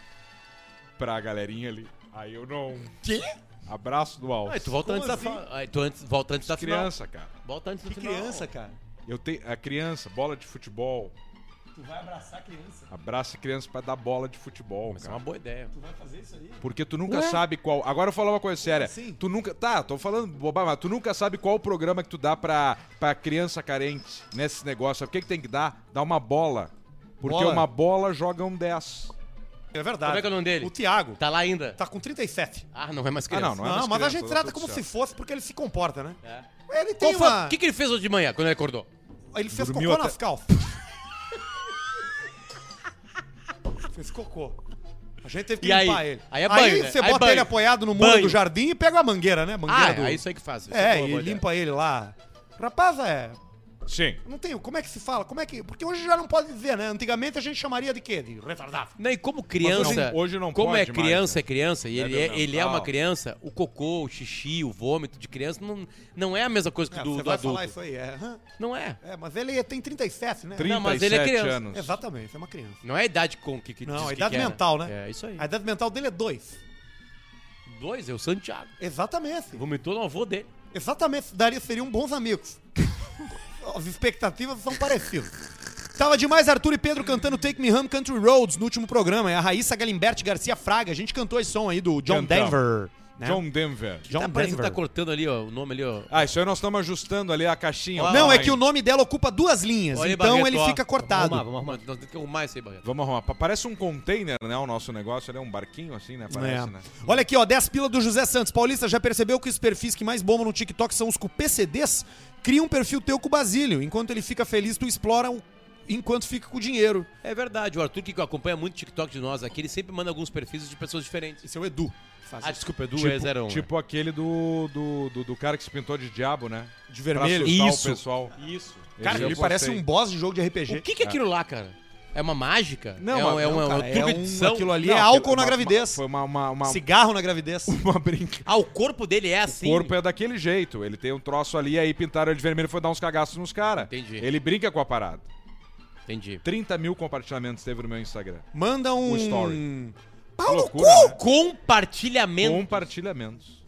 pra galerinha ali. Aí eu não. Quê? Abraço do Alce. Ai, tu volta Como antes assim? da fa- Ai, tu antes, volta antes da final. criança, cara. Volta antes da Que final. criança, cara. Eu tenho a criança, bola de futebol. Tu vai abraçar a criança. Abraça a criança pra dar bola de futebol, Isso é cara. uma boa ideia. Tu vai fazer isso aí? Porque tu nunca sabe qual. Agora eu vou falar uma coisa séria. assim? Tu nunca. Tá, tô falando bobagem, mas tu nunca sabe qual o programa que tu dá pra, pra criança carente nesse negócio. O que, que tem que dar? Dá uma bola. Porque Bola? uma bola joga um 10. É verdade. Como é que é o nome dele? O Tiago. Tá lá ainda. Tá com 37. Ah, não é mais Ah, criança. não, não é Não, mais mas a gente trata como se fosse porque ele se comporta, né? É. Ele tem Qual foi- uma... O que, que ele fez hoje de manhã, quando ele acordou? Ele fez Dormiu cocô até- nas calças. *laughs* fez cocô. A gente teve que E aí? limpar ele. Aí é banho, né? você Aí bota banho. ele apoiado no muro Banho. do jardim e pega a mangueira, né? Mangueira Ah, do... é isso aí que faz. Isso É, boa, e limpa ele lá. Rapaz, é... Sim. Não tem... Como é que se fala? Como é que... Porque hoje já não pode dizer, né? Antigamente a gente chamaria de quê? De retardado. Não, e como criança. hoje- hoje não Como é pode mais, criança, né? é criança, e ele é, ele é uma mental. criança, o cocô, o xixi, o vômito de criança não, não é a mesma coisa que É, do, você do vai adulto. falar isso aí, é. Não é. É, mas ele tem 37, né? 37 Não, mas ele é criança. anos. Exatamente, é uma criança. Não é a idade com que, que Não, diz a idade que é, mental, né? É isso aí. A idade mental dele é 2. Dois, é o Santiago. Exatamente. Vomitou no avô dele. Exatamente, daria, seriam bons amigos. *laughs* As expectativas são parecidas. Tava demais Arthur e Pedro cantando Take Me Home Country Roads no último programa. É a Raíssa Galimberti Garcia Fraga. A gente cantou esse som aí do John. Denver. Né? John Denver. John tá parecendo que Denver. tá cortando ali, ó, o nome ali, ó. Ah, isso aí nós estamos ajustando ali a caixinha. ó. Não, é que o nome dela ocupa duas linhas. Olha aí, então Barreto, ele ó. fica cortado. Vamos arrumar, vamos Mas nós temos que arrumar isso aí, Barreto. Vamos arrumar. Pa- Parece um container, né? O nosso negócio. Ele é um barquinho assim, né? Parece, É. né? Olha aqui, ó, 10 pila do José Santos. Paulista, já percebeu que os perfis que mais bombam no TikTok são os com PCDs? Cria um perfil teu com o Basílio. Enquanto ele fica feliz, tu explora o... enquanto fica com o dinheiro. É verdade, o Arthur, que acompanha muito o TikTok de nós aqui, ele sempre manda alguns perfis de pessoas diferentes. Esse é o Edu. faz Ah, desculpa, Edu Tipo, é 01. tipo aquele do, do, do, do cara que se pintou de diabo, né? De vermelho. Pra assustar Isso. o pessoal. Isso. Cara, eu ele parece um boss de jogo de RPG. O que, que é aquilo lá, cara? É uma mágica? Não, é, um- é não, uma, Cara, uma é um, aquilo ali Não, é álcool na gravidez. Foi uma, uma, uma, Cigarro na gravidez. *laughs* uma brincadeira. Ah, o corpo dele é O assim? corpo é daquele jeito. Ele tem um troço ali, aí pintaram ele de vermelho e foi dar uns cagaços nos caras. Entendi. Ele brinca com a parada. Entendi. 30 mil compartilhamentos teve no meu Instagram. Manda um. O story. Pau no loucura, né? Compartilhamento. Compartilhamentos.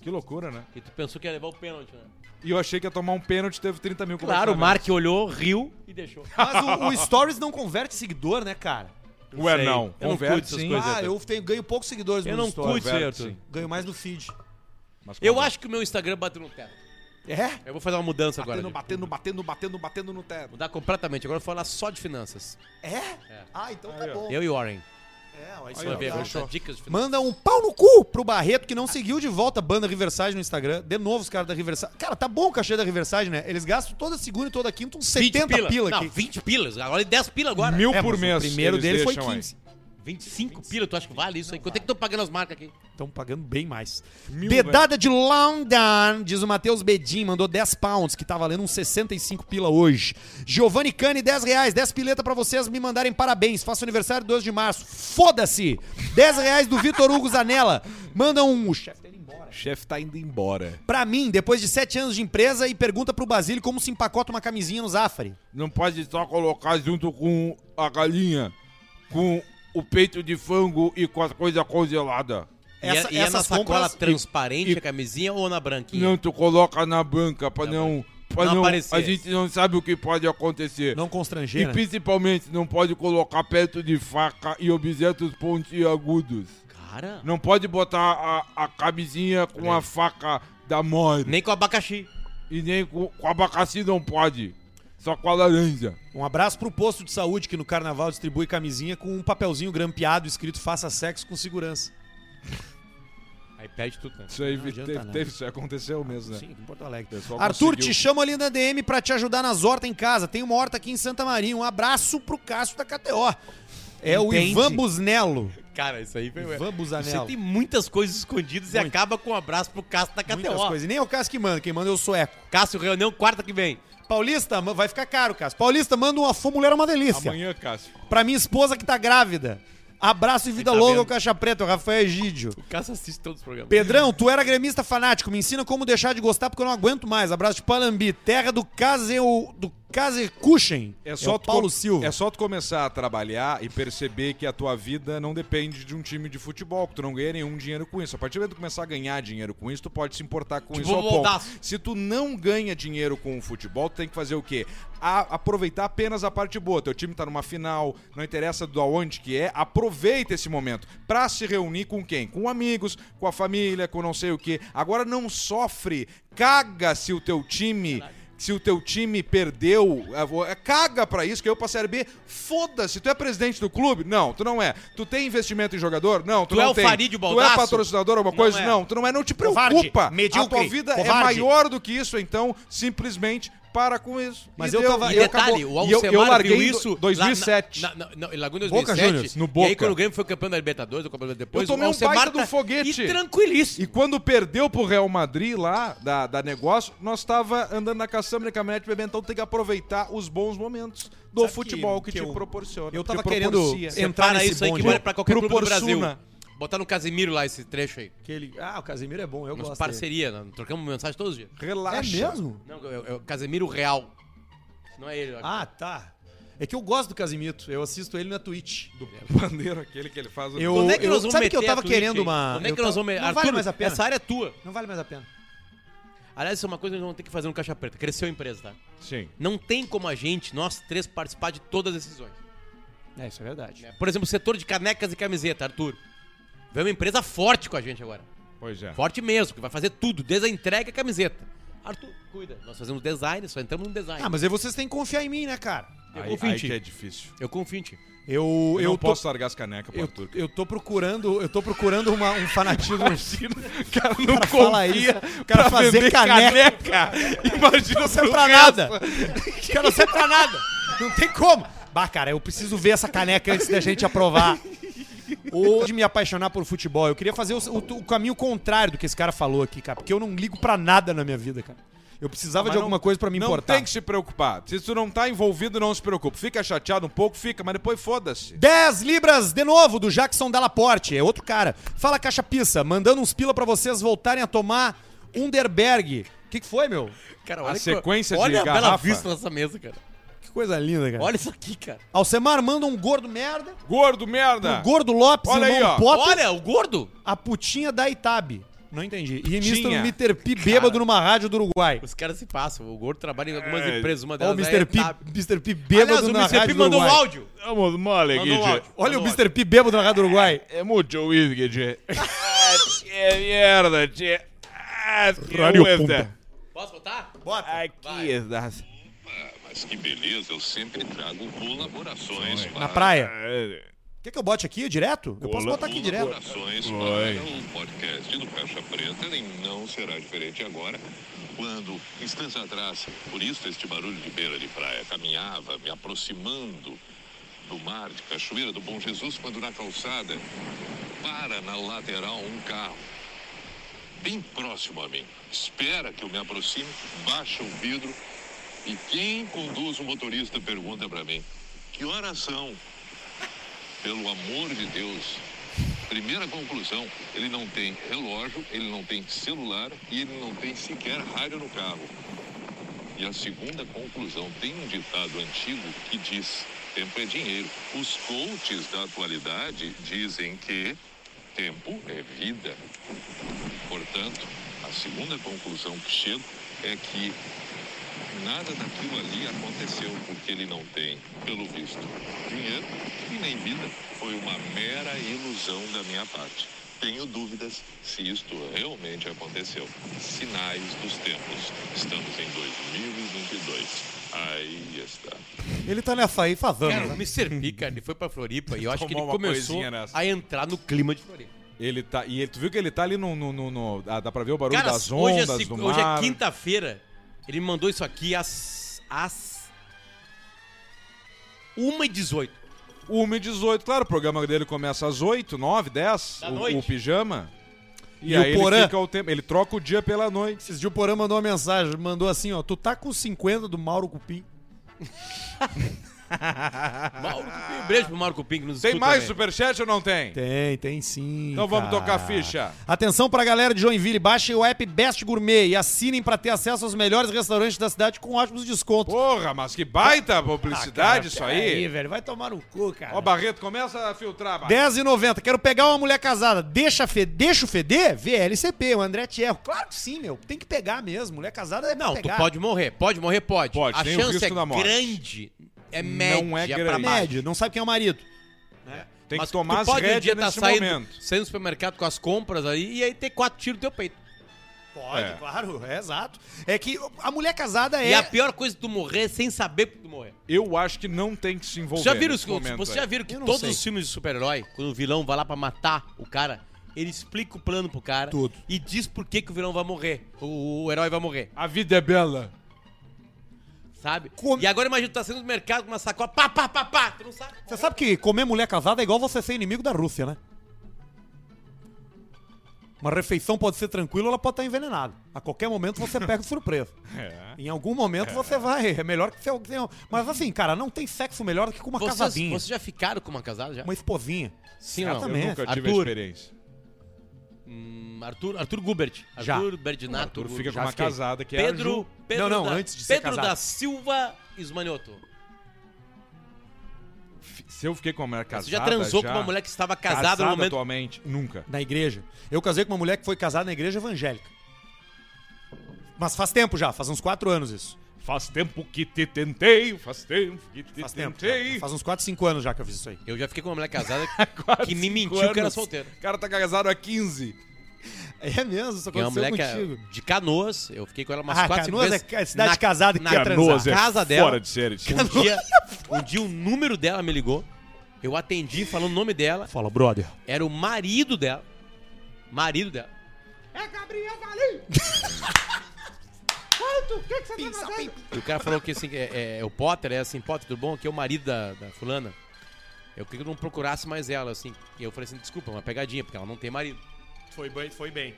Que loucura, né? E tu pensou que ia levar o pênalti, né? E eu achei que ia tomar um pênalti, teve 30 mil Claro, o compartilhamentos. Mark olhou, riu e deixou. *laughs* Mas o, o Stories não converte seguidor, né, cara? Ué, sei. não. Eu não Converte sim. coisas. Ah, eu tenho, ganho poucos seguidores Eu no não Stories. cuido, Converte, certo? sim. Ganho mais no feed. Mas Eu converte. acho que o meu Instagram bateu no teto. É? Eu vou fazer uma mudança agora. Batendo, batendo, batendo, batendo, batendo no teto. Mudar completamente. Agora eu vou falar só de finanças. É? Ah, então tá Aí, bom. Eu e Warren. É, ó, isso Você é vai ver dicas de finanças. Manda um pau no cu pro Barreto, que não seguiu de volta a banda Riverside no Instagram. De novo os caras da Riverside. Cara, tá bom o cachê da Riverside, né? Eles gastam toda segunda e toda quinta uns 70 pila, Não, aqui. 20 pilas. Agora 10 pila agora. Mil É, por mês. O primeiro eles dele foi deixam aí. 15. 25 pila, tu acha que vale isso aí? Quanto é que tô pagando as marcas aqui? Estão pagando bem mais. Mil, Dedada de London, diz o Matheus Bedin, mandou 10 pounds, que tá valendo uns 65 pila hoje. Giovanni Cane, 10 reais, 10 pileta pra vocês me mandarem parabéns. Faço aniversário 2 de março. Foda-se! 10 reais do Vitor Hugo Zanella. Manda um... O chefe tá indo embora. O chefe tá indo embora. Pra mim, depois de 7 anos de empresa, e pergunta pro Basílio como se empacota uma camisinha no Zafari. Não pode só colocar junto com a galinha, com o peito de frango e com as coisas congeladas. E, é- Essa- e é na essas sacola compras- transparente e- a camisinha ou na branquinha? Não, tu coloca na banca pra não... Pra Não não, aparecer. a gente não sabe o que pode acontecer. Não E constranger, né? principalmente não pode colocar perto de faca e objetos pontiagudos. Cara, Não pode botar a, a camisinha com a faca da morte. nem com abacaxi. E nem com, com abacaxi não pode. Só com a laranja. Um abraço pro posto de saúde que no carnaval distribui camisinha com um papelzinho grampeado escrito faça sexo com segurança. Aí perde tudo, né? Isso aí Não teve, nada. teve- isso aí aconteceu mesmo, né? Sim, em Porto Alegre. Arthur, conseguiu. te chamo ali na DM pra te ajudar nas hortas em casa. Tem uma horta aqui em Santa Maria. Um abraço pro Cássio da KTO. É o? Ivan Busnello. Cara, isso aí foi... Ivan Você Busanello. tem muitas coisas escondidas e Muito. acaba com um abraço pro Cássio da Muitas KTO. coisas. E nem é o Cássio que manda. Quem manda é o Sueco. Cássio, reunião quarta que vem. Paulista, vai ficar caro, Cássio. Paulista, manda uma fã mulher é uma delícia. Amanhã, Cássio. Pra minha esposa que tá grávida. Abraço e vida tá longa vendo? ao Caixa Preta, o Rafael Egídio. O Cássio assiste todos os programas. Pedrão, tu era gremista fanático. Me ensina como deixar de gostar porque eu não aguento mais. Abraço de Palambi, terra do Caseu, do Casekuchen. É só, o tu Paulo Silva. é só tu começar a trabalhar e perceber que a tua vida não depende de um time de futebol, que tu não ganha nenhum dinheiro com isso. A partir do momento que tu começar a ganhar dinheiro com isso, tu pode se importar com Tipo isso ao ponto. Se tu não ganha dinheiro com o futebol, tu tem que fazer o quê? A- aproveitar apenas a parte boa. Teu time tá numa final, não interessa do aonde que é, aproveita esse momento pra se reunir com quem? Com amigos, com a família, com não sei o quê. Agora não sofre, caga se o teu time se o teu time perdeu, é, é, caga pra isso, que eu pra Série B, foda-se, tu é presidente do clube? Não, tu não é. Tu tem investimento em jogador? Não, tu, Tu não é o tem. Farid Tu é Baldasso? patrocinador alguma Não coisa? é. Não, tu não é, não te Covarde, preocupa. A medíocre, tua vida é covarde. maior do que isso, então simplesmente para com isso. Mas E eu deu, tava- E e detalhe, acabou. o E eu, Alcemar eu larguei viu em isso... 2007. lá na- na- não, ele largou em Boca 2007. Juniors, no E Boca. aí quando o Grêmio foi campeão da Libertadores, o campeão depois, Eu tomei o um Alcemar baita do tá- foguete. E tranquilíssimo. E quando perdeu pro Real Madrid lá, da, da negócio, nós tava andando na caçamba de caminhonete bebendo, então tem que aproveitar os bons momentos do Sabe futebol que, que- que te eu- proporciona. eu tava querendo proporcia. entrar Para nesse isso aí que vale pra qualquer clube do Brasil. Botar no Casemiro lá esse trecho aí. Aquele... Ah, o Casemiro é bom, eu Nossa gosto parceria, nós trocamos mensagem todos os dias. Relaxa. É mesmo? Não, é, é o Casemiro Real. Não é ele. Ah, tá. É que eu gosto do Casimito, eu assisto ele na Twitch. Do bandeiro aquele que ele faz. Eu- Quando é que nós vamos sabe que eu tava a Twitch querendo uma- Quando é eu que nós tava- vamos... Não vale Arthur, mais a pena. Essa área é tua. Não vale mais a pena. Aliás, isso é uma coisa que nós vamos ter que fazer no Caixa Preta. Cresceu a empresa, tá? Sim. Não tem como a gente, nós três, participar de todas as decisões. É, isso é verdade. Por exemplo, o setor de canecas e camiseta, Arthur. Vem uma empresa forte com a gente agora. Pois é. Forte mesmo, que vai fazer tudo, desde a entrega à camiseta. Arthur, cuida. Nós fazemos design, só entramos no design. Ah, mas aí vocês têm que confiar em mim, né, cara? Eu Aí, confio em aí ti. que é difícil. Eu confio em ti. Eu, Eu, eu, não tô, posso largar as canecas pro eu, Arthur. eu tô procurando, eu tô procurando uma- um fanatismo. *laughs* O cara não cara fala isso, o cara fazer vender caneca. Imagina não se serve pra nada. Cara, não serve pra nada. Não tem como. Bah, cara, eu preciso ver essa caneca antes da gente aprovar. *laughs* Ou de me apaixonar por futebol. Eu queria fazer o, o- o caminho contrário do que esse cara falou aqui, cara. Porque eu não ligo pra nada na minha vida, cara. Eu precisava Mas de não- alguma coisa pra me não importar. tem que se preocupar. Se tu não tá envolvido, não se preocupe. Fica chateado um pouco, fica, mas depois foda-se. 10 libras de novo do Jackson Dallaporte, é outro cara. Fala Caixa Pissa, mandando uns pila pra vocês voltarem a tomar Underberg. O que, que foi, meu? Cara, A que- sequência de olha a bela vista nessa mesa, cara. Que coisa linda, cara. Olha isso aqui, cara. Alcemar manda um gordo merda. Gordo, merda! O gordo Lopes, Olha aí, irmão ó. Potter, Olha, o gordo. a putinha da Itabe. Não entendi. E ministro Tinha. Mr. P bêbado numa rádio do Uruguai. Os caras se passam. O gordo trabalha em algumas É. empresas. Uma Olha o delas Mr. é P. Mr. P bêbado Aliás, o na Mr. P rádio do mandou um Uruguai. áudio. Vamos mole Mandou um áudio. Olha o mandou Mr. P bêbado na rádio do Uruguai. *laughs* É muito whisky, *laughs* tchê. Que merda, tchê. Que Rádio. Pumba. Posso botar? Bota. Aqui está. Mas que beleza, eu sempre trago colaborações Na para... praia. É, Quer que eu bote aqui direto? Eu posso botar aqui direto. Colaborações Oi. para o podcast do Caixa Preta e não será diferente agora, quando, instantes atrás, por isso este barulho de beira de praia, caminhava me aproximando do mar, de Cachoeira do Bom Jesus, quando na calçada para na lateral um carro, bem próximo a mim. Espera que eu me aproxime, baixa o vidro e quem conduz o motorista pergunta para mim, que horas são? Pelo amor de Deus. Primeira conclusão, ele não tem relógio, ele não tem celular e ele não tem sequer rádio no carro. E a segunda conclusão, tem um ditado antigo que diz: tempo é dinheiro. Os coaches da atualidade dizem que tempo é vida. Portanto, a segunda conclusão que chego é que nada daquilo ali aconteceu porque ele não tem, pelo visto, dinheiro e nem vida. Foi uma mera ilusão da minha parte. Tenho dúvidas se isto realmente aconteceu. Sinais dos tempos. Estamos em 2022. Aí está. Ele tá nessa aí fazendo. Cara, o né? Mr. P, cara, ele foi pra Floripa e eu acho que ele uma começou coisinha nessa. a entrar no clima de Floripa. Ele tá. E ele- tu viu que ele tá ali no. no, no- no- ah, dá pra ver o barulho Cara, das hoje, ondas, é, seg- do hoje é mar. quinta-feira. Ele me mandou isso aqui às. às. 1h18. 1h18, claro, o programa dele começa às 8, 9, 10, Da o, noite. o pijama. E, E o aí ele Porã? fica o tempo. Ele troca o dia pela noite. Esses dias o Porã mandou uma mensagem, mandou assim, ó, tu tá com 50 do Mauro Cupim. *laughs* *laughs* Mauro Cupim, um beijo pro Mauro Cupim que nos Tem mais também. superchat ou não tem? Tem, tem sim. Então vamos cara. tocar a ficha. Atenção pra galera de Joinville, baixem o app Best Gourmet e assinem pra ter acesso aos melhores restaurantes da cidade com ótimos descontos. Porra, mas que baita publicidade Ah, isso cara, aí. velho, vai tomar no cu, cara. Ó, Barreto, começa a filtrar, Barreto. 10,90. Quero pegar uma mulher casada. Deixa, fe... Deixa o feder? VLCP, o André Tierro. Claro que sim, meu. Tem que pegar mesmo. Mulher casada é Não, tu pegar. pode morrer. Pode morrer, pode. Pode, A tem o chance risco é da morte. grande. É média Não é grande. Médio, não sabe quem é o marido. Tem Mas que tomar as pode um dia tá nesse saindo, momento. saindo no supermercado com as compras aí e aí ter quatro tiros no teu peito. Pode, É. claro, é exato. É que a mulher casada é. E a pior coisa de tu morrer é sem saber que tu morrer. Eu acho que não tem que se envolver. Vocês já viram, os- momento vocês aí. já viram que todos sei. os filmes de super-herói, quando o vilão vai lá pra matar o cara, ele explica o plano pro cara Tudo. e diz por que, que o vilão vai morrer. O, o herói vai morrer, A vida é bela. Sabe? Como- E agora imagina tu tá saindo do mercado com uma sacola, pá, pá, pá, pá, tu não sabe. Você sabe que comer mulher casada é igual você ser inimigo da Rússia, né? Uma refeição pode ser tranquila, ela pode estar envenenada. A qualquer momento você pega *laughs* de surpresa. É. Em algum momento você vai. É melhor que você. Mas assim, cara, não tem sexo melhor do que com uma Vocês, casadinha. vocês já ficaram com uma casada já? Uma esposinha. Sim ou não? Eu nunca tive Arthur. a experiência. Hum, Arthur, Arthur Gubert. Já. Arthur Berdinato. Arthur fica com já uma fiquei. casada que é a Pedro, Ju. Pedro Não, não, da, antes de ser Pedro casado. da Silva Ismanioto. Se eu fiquei com uma mulher casada. Você já transou com uma mulher que estava casada, no momento. atualmente? Nunca. Na igreja. Eu casei com uma mulher que foi casada na igreja evangélica. Mas faz tempo já, faz uns quatro anos isso. Faz tempo que te tentei, faz tempo que te Faz tempo. tentei. já. Faz uns 4, 5 anos já que eu fiz isso aí. Eu já fiquei com uma mulher casada *laughs* que me mentiu que era anos. solteiro. O cara tá casado há 15. É mesmo, isso Tem uma mulher que é contigo. de Canoas, eu fiquei com ela umas Ah, 4, 5 Canoas vezes. é cidade na, casada que na. Canoas é casa dela. Fora de série. Um dia, *laughs* um dia o número dela me ligou. Eu atendi falando o nome dela. Fala, brother. Era o marido dela. Marido dela. É Gabriel Valim! *laughs* Quanto? O que, que você tá fazendo? E o cara falou que assim, é, é, o Potter é assim, Potter, tudo bom? Aqui é o marido da, da fulana. Eu queria que eu não procurasse mais ela, assim. E eu falei assim, desculpa, é uma pegadinha, porque ela não tem marido. Foi bem, foi bem.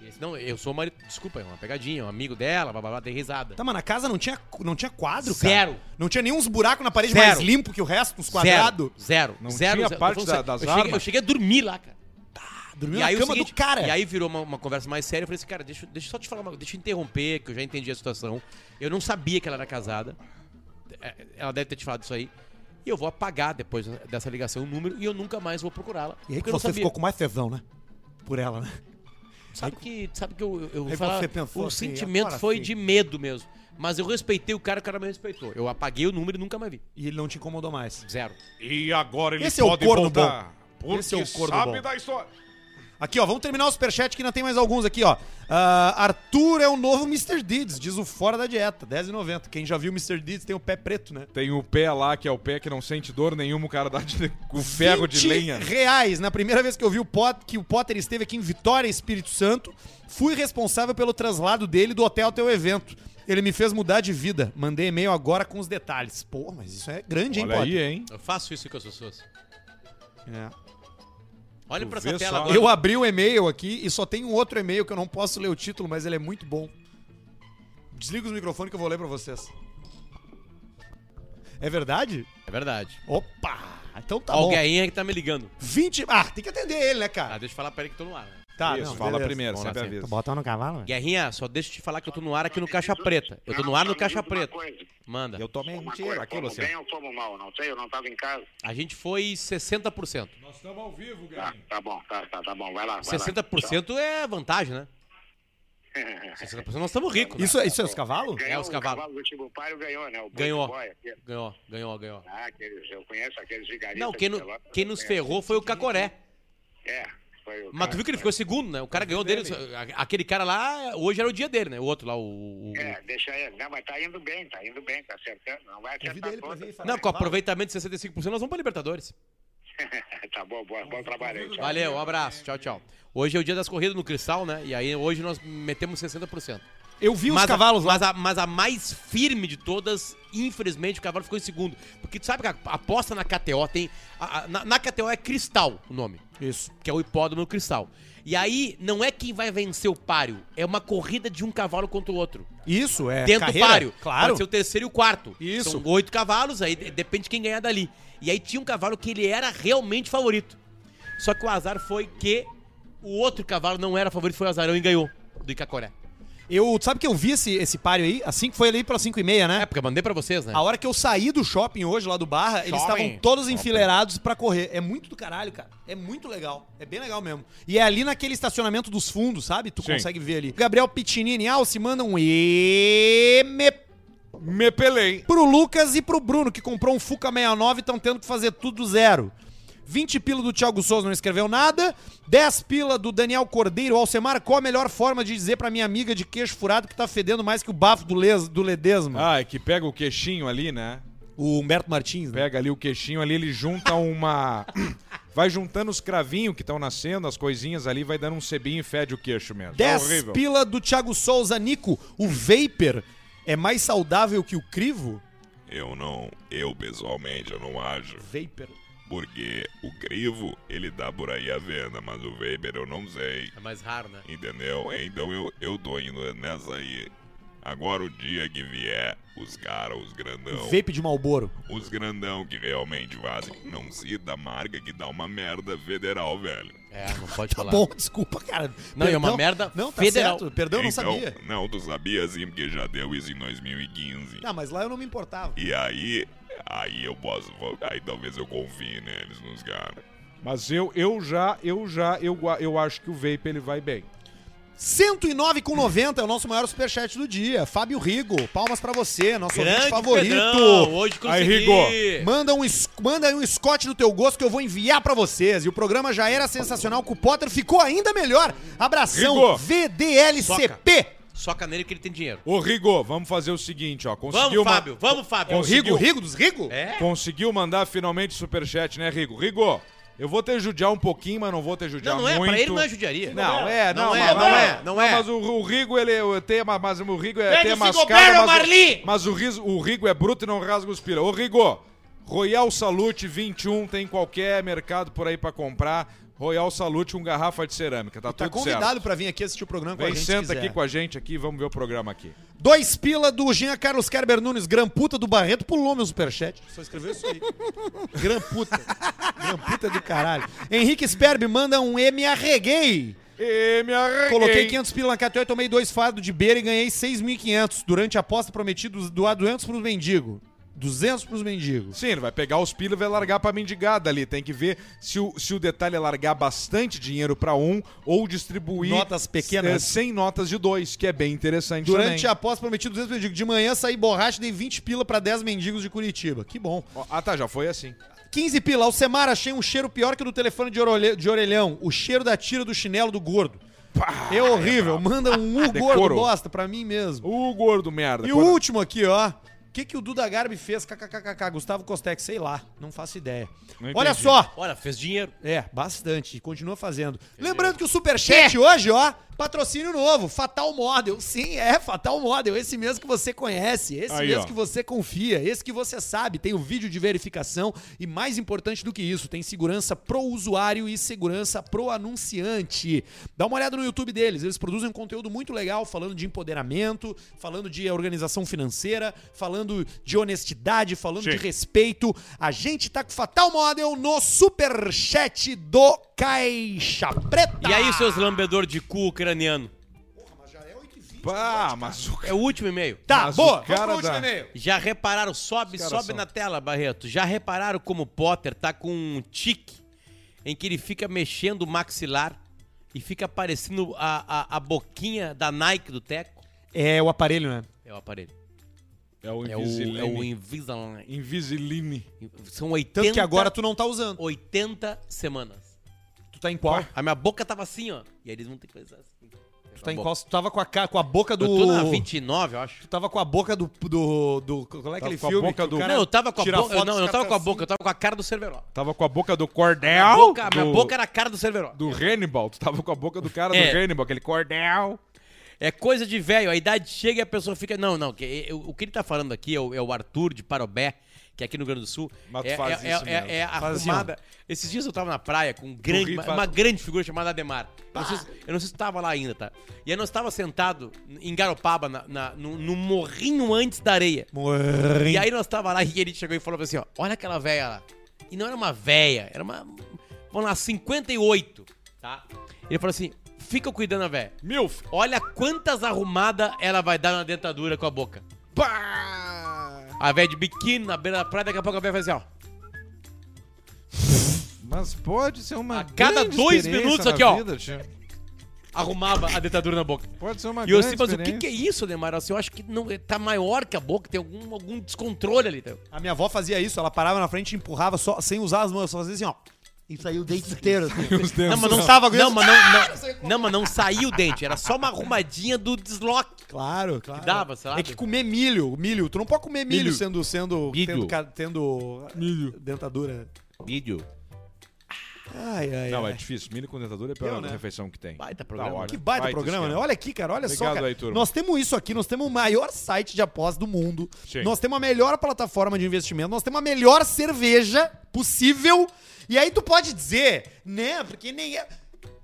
E ele disse, não, eu sou o marido. Desculpa, é uma pegadinha, é um amigo dela, blá blá blá, dei risada. Tá, mas na casa não tinha, não tinha quadro, cara. Zero. Não tinha nenhum uns buracos na parede Zero. mais limpo que o resto, uns quadrados. Zero. Zero. Não zero, tinha zero. parte Tô falando da- sério. das eu cheguei, armas? eu cheguei a dormir lá, cara. Dormiu E na aí, cama seguinte, do cara. e aí virou uma, uma conversa mais séria. Eu falei assim, cara, deixa, deixa eu só te falar uma Deixa eu interromper, que eu já entendi a situação. Eu não sabia que ela era casada. é, ela deve ter te falado isso aí. E eu vou apagar depois dessa ligação o número e eu nunca mais vou procurá-la. E aí que você ficou com mais tesão, né? Por ela, né? Sabe que, sabe que eu, eu vou Aí falar, você pensou o assim, sentimento foi sim. de medo mesmo. Mas eu respeitei o cara, o cara me respeitou. Eu apaguei o número e nunca mais vi. E ele não te incomodou mais. Zero. E agora ele Esse é o pode corno voltar. Porque Esse é o corno sabe bom. da história. Aqui, ó, vamos terminar o superchat que ainda tem mais alguns aqui, ó. Ah, Arthur é o novo Mr. Deeds, diz o Fora da Dieta, 10,90. Quem já viu o Mr. Deeds tem o pé preto, né? Tem o pé lá, que é o pé que não sente dor nenhuma, o cara dá de, com ferro de 20 lenha. reais. Na primeira vez que eu vi o Potter, que o Potter esteve aqui em Vitória, Espírito Santo, fui responsável pelo traslado dele do hotel até o evento. Ele me fez mudar de vida. Mandei e-mail agora com os detalhes. Pô, mas isso é grande, hein, Olha aí, Potter? hein? Eu faço isso com as pessoas. É. Olha vê essa tela só. agora. Eu abri o e-mail aqui e só tem um outro e-mail que eu não posso ler o título, mas ele é muito bom. Desliga os microfones que eu vou ler pra vocês. É verdade? É verdade. Opa! Então tá Ó, o bom. Guinha que tá me ligando. 20. Ah, tem que atender ele, né, Ah, cara? deixa eu falar pra ele que tô no ar. né? Tá, Isso, não, fala beleza. primeiro, Vamos sempre lá, avisa. Botar no cavalo? Guerrinha, só deixa eu te falar que eu tô no ar aqui no Caixa Preta. Eu tô no ar no Caixa Preta. Manda. Eu tomei Uma mentira coisa, aqui, como Luciano. bem ou como mal, não sei, eu não tava em casa. A gente foi 60%. Nós estamos ao vivo, Tá, tá bom, tá, tá, tá bom, vai lá. Vai 60% é vantagem, né? *laughs* 60% nós estamos ricos. Isso, isso é os cavalos? Ganhou, É, os cavalos. O cavalo do Tibupário ganhou, né? O boi Ganhou. de boia, aquele. Ganhou, ganhou, ganhou. Ah, aqueles, eu conheço aqueles vigaristas. Não, quem, de no- Pelotas, quem eu nos conheço. ferrou foi o Cacoré. É, foi Mas cara tu viu que ele ficou segundo, né? O cara ganhou dele. Aquele cara lá, hoje era o dia dele, né? O outro lá, o. o- É, deixa ele. Não, mas tá indo bem, tá indo bem, tá acertando. Não vai Convida acertar ele vir. Não, com aproveitamento de 65%, nós vamos pra Libertadores. *laughs* tá bom, bom, bom trabalho aí. tchau. Valeu, um abraço. Tchau, tchau. Hoje é o dia das corridas no Cristal, né? E aí hoje nós metemos 60%. Eu vi os mas, cavalos a, lá. mas, a, mas a mais firme de todas, infelizmente, o cavalo ficou em segundo. Porque tu sabe que a aposta na KTO tem. a- na, na KTO é Cristal o nome. Isso. que é o hipódromo cristal. E aí, não é quem vai vencer o páreo, é uma corrida de um cavalo contra o outro. Isso, é. dentro carreira, do páreo. Claro. Pode ser o terceiro e o quarto. Isso. São oito cavalos, aí de- depende de quem ganhar dali. E aí tinha um cavalo que ele era realmente favorito. Só que o azar foi que o outro cavalo não era favorito, foi o Azarão e ganhou do Icacoré. Eu, sabe que eu vi esse, esse páreo aí? Assim que foi ali pela 5 e meia, né? É, porque eu mandei pra vocês, né? A hora que eu saí do shopping hoje, lá do Barra, eles Shopping. estavam todos enfileirados pra correr. É muito do caralho, cara. É muito legal. É bem legal mesmo. E é ali naquele estacionamento dos fundos, sabe? Tu Sim. consegue ver ali. Gabriel Pitinini Alce manda um M Me pelei. pro Lucas e pro Bruno, que comprou um Fuca 69 e estão tendo que fazer tudo do zero. 20 pila do Thiago Souza não escreveu nada. 10 pila do Daniel Cordeiro. Alcemar, qual a melhor forma de dizer pra minha amiga de queixo furado que tá fedendo mais que o bafo do, les, do Ledesma? Ah, é que pega o queixinho ali, né? O Humberto Martins, né? Pega ali o queixinho ali, ele junta uma. *coughs* Vai juntando os cravinhos que estão nascendo, as coisinhas ali, vai dando um cebinho e fede o queixo mesmo. É 10 horrível. pila do Thiago Souza. Nico, o Vapor é mais saudável que o Crivo? Eu não, eu pessoalmente, eu não acho. Vapor. Porque o crivo, ele dá por aí a venda, mas o Weber eu não sei. É mais raro, né? Entendeu? Então eu, eu tô indo nessa aí. Agora o dia que vier, os caras, os grandão, Vape de Malboro. os grandão que realmente fazem, não cita a marca que dá uma merda federal, velho. É, não pode Tá falar. bom, desculpa, cara. Não, é uma Perdão. merda Não, tá federal. certo. Perdão, eu não então, sabia. não, tu sabia sim, porque já deu isso em 2015. Não, mas lá eu não me importava. E aí, aí eu posso, aí talvez eu confie neles, nos caras. Mas eu, eu já, eu já, eu, eu acho que o vape ele vai bem. 109,90 é o nosso maior superchat do dia. Fábio Rigo, palmas pra você, nosso Grande favorito. Pedrão, hoje Aí, consegui. Rigo. Manda um, manda aí um Scott do teu gosto que eu vou enviar pra vocês. E o programa já era sensacional com o Potter, ficou ainda melhor. Abração, Rigo. VDLCP. Soca nele que ele tem dinheiro. Ô, Rigo, vamos fazer o seguinte, ó. Conseguiu Vamos, Fábio, vamos, Fábio. É o Rigo. Rigo dos Rigo? É? Conseguiu mandar finalmente superchat, né, Rigo? Rigo, eu vou te judiar um pouquinho, mas não vou te judiar Não, não é, muito. pra ele não é judiaria. Não, é, não, Não é, mas- não é, não é. Mas o, o Rigo, ele é- tem, mas o Rigo é, tem mascada, mas, Marli! o, mas o, riso- o Rigo é bruto e não rasga os pila. Ô, Rigo, Royal Salute 21 tem em qualquer mercado por aí pra comprar. Royal Salute, um garrafa de cerâmica, tá, Tá tudo convidado certo. pra vir aqui assistir o programa com a Vem, gente. se senta quiser. aqui com a gente aqui, vamos ver o programa aqui. Dois pila do Jean Carlos Kerber Nunes, Gramputa do Barreto, pulou meu superchat. Só escreveu isso aí. *laughs* Gramputa. Gramputa do caralho. Henrique Sperb manda um E, me arreguei. E me arreguei. Coloquei 500 pila na KTO e tomei dois fardos de beira e ganhei 6.500 durante a aposta prometida doar 200 pro mendigo. 200 pros mendigos. Sim, ele vai pegar os pila e vai largar pra mendigada ali. Tem que ver se o, se o detalhe é largar bastante dinheiro pra um ou distribuir Notas pequenas. eh, 100 notas de dois, que é bem interessante Durante também. a aposta prometi 200 mendigos. De manhã saí borracha e dei 20 pila pra 10 mendigos de Curitiba. Que bom. Ah, tá, já foi assim. 15 pila. Alcemar, achei um cheiro pior que o do telefone de, orelha- de orelhão. O cheiro da tira do chinelo do gordo. é horrível. Manda um U *laughs* gordo bosta pra mim mesmo. O gordo merda. E o último aqui, ó. O que, que o Duda Garbi fez? KKKK. Gustavo Costec, sei lá. Não faço ideia. Não Olha só. Olha, fez dinheiro. É, bastante. E continua fazendo. Lembrando que o Superchat hoje, ó, patrocínio novo, Fatal Model. Sim, é Fatal Model. Esse mesmo que você conhece, esse Aí, mesmo ó. que você confia, esse que você sabe. Tem o vídeo de verificação e, mais importante do que isso, tem segurança pro usuário e segurança pro anunciante. Dá uma olhada no YouTube deles. Eles produzem um conteúdo muito legal, falando de empoderamento, falando de organização financeira, falando de honestidade, falando Sim. de respeito. A gente tá com o Fatal Model no superchat do Caixa Preta. E aí, seus lambedor de cu ucraniano? Pá, mas o É o último e-mail. Tá, Mas boa. o cara Vamos pro último dá- e-mail. Já repararam, sobe, Os caras sobe são- na tela, Barreto. Já repararam como o Potter tá com um tique em que ele fica mexendo o maxilar e fica aparecendo a, a, a boquinha da Nike do Teco? É o aparelho, né? É o aparelho. É o É o, Invisalign. é o Invisalign. Invisalign. São 80, Tanto que agora tu não tá usando. 80 semanas. Tu tá em qual? A minha boca tava assim, ó. E aí eles vão ter que fazer assim. Tu tá em qual? Tu tava com a, ca- com a boca do... Eu tô na 29, eu acho. Tu tava com a boca do... do, do qual é aquele Tava com a filme? boca que o do- cara Não, eu tava com a tira boca. foto Não, eu não tava com a boca, eu tava com a cara do Cerveró. Tava com a boca do Cordel. Minha boca, minha do, boca era a cara do Cerveró. Do Hannibal. Tu tava com a boca do cara É. do Hannibal, aquele Cordel. É coisa de velho, a idade chega e a pessoa fica. Não, não, que, eu- o que ele tá falando aqui é o, é o Arthur de Parobé, que é aqui no Rio Grande do Sul. Mas é, faz é, isso é, mesmo. é assim, arrumada. Esses dias eu tava na praia com um grande, uma, uma grande figura chamada Ademar. Eu não, sei se, eu não sei se tu tava lá ainda, tá? E aí nós tava sentado em Garopaba, na, na- no, no morrinho antes da areia. Morrinho. E aí nós tava lá e ele chegou e falou assim, ó, olha aquela véia lá. E não era uma véia, era uma, vamos lá, 58, tá? Ele falou assim, fica cuidando da véia. Milf. Olha quantas arrumadas ela vai dar na dentadura com a boca. Pá! A véia de biquíni na beira da praia, daqui a pouco a véia vai assim, ó. Mas pode ser uma A cada dois minutos aqui, ó. vida. Arrumava a dentadura na boca. Pode ser uma E eu assim, mas o que, que é isso, Neymar? Assim, eu acho que não, tá maior que a boca, tem algum, algum descontrole ali. Tá? A minha avó fazia isso, ela parava na frente e empurrava só, sem usar as mãos, só fazia assim, ó. E saiu o dente inteiro. assim. Os dedos Não, mas não, tava não, mas não, não, não, mas não saiu o dente, era só uma arrumadinha do desloque. Claro, claro. Que dava, sei lá. É que comer milho, milho, tu não pode comer milho, Milho. sendo sendo Milho. tendo, ca- tendo dentadura. Vídeo. Ai, ai, Não, ai. é difícil. Milho com dentadura é a pior Eu, né? refeição que tem. Baita programa. hora. Que baita, Baita programa, esquema. né? Olha aqui, cara, olha só, Obrigado cara. aí, turma. Nós temos isso aqui, nós temos o maior site de aposta do mundo. Sim. Nós temos a melhor plataforma de investimento, nós temos a melhor cerveja possível. E aí tu pode dizer, né, porque nem é...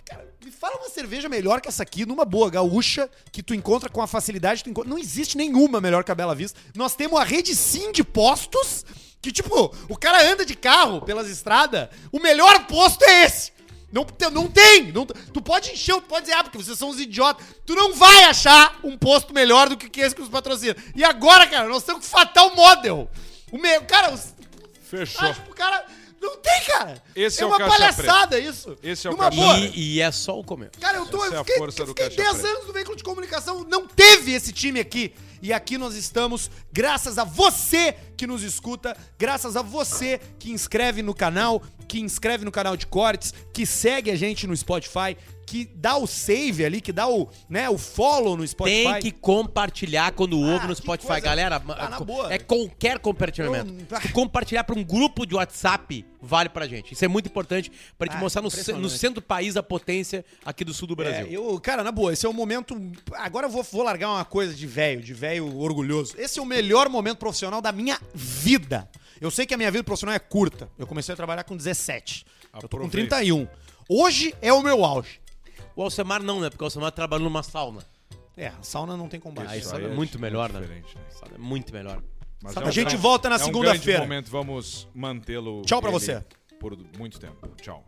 Cara, me fala uma cerveja melhor que essa aqui, numa boa gaúcha, que tu encontra com a facilidade que tu encontra. Não existe nenhuma melhor que a Bela Vista. Nós temos a rede sim de postos, que tipo, o cara anda de carro pelas estradas, o melhor posto é esse. Não, não tem! Não- tu pode encher, tu pode dizer, ah, porque vocês são uns idiotas. Tu não vai achar um posto melhor do que que esse que nos patrocina. E agora, cara, nós estamos com Fatal Model. O meu, cara, os, Fechou. acho que o cara. Não tem, cara! Esse é é uma Caixa palhaçada isso! Esse é o Numa Caixa boa. E, e é só o começo. Cara, eu tô. Essa é eu a fiquei, força eu do fiquei Caixa 10 Preta. anos no veículo de comunicação, não teve esse time aqui. E aqui nós estamos, graças a você que nos escuta, graças a você que inscreve no canal, que inscreve no canal de cortes, que segue a gente no Spotify, que dá o save ali, que dá o, né, o follow no Spotify. Tem que compartilhar quando ouve Ah, no que Spotify. coisa- Galera, Tá boa. é qualquer compartilhamento. Eu- compartilhar pra um grupo de WhatsApp vale pra gente. Isso é muito importante pra te Ah, mostrar no, no centro do país a potência aqui do sul do Brasil. É, eu, cara, na boa, esse é o momento. Agora eu vou, vou largar uma coisa de velho, de velho orgulhoso. Esse é o melhor momento profissional da minha vida. Eu sei que a minha vida profissional é curta. Eu comecei a trabalhar com 17. Eu tô com Aproveita. 31. Hoje é o meu auge. O Alcemar não, né? Porque o Alcemar trabalha numa sauna. É, a sauna não tem combate. Ah, Isso aí é é muito melhor, né? diferente, né? Sauna é muito melhor. Mas é A gente volta na é segunda-feira. momento, vamos mantê-lo. Tchau pra você. Por muito tempo. Tchau.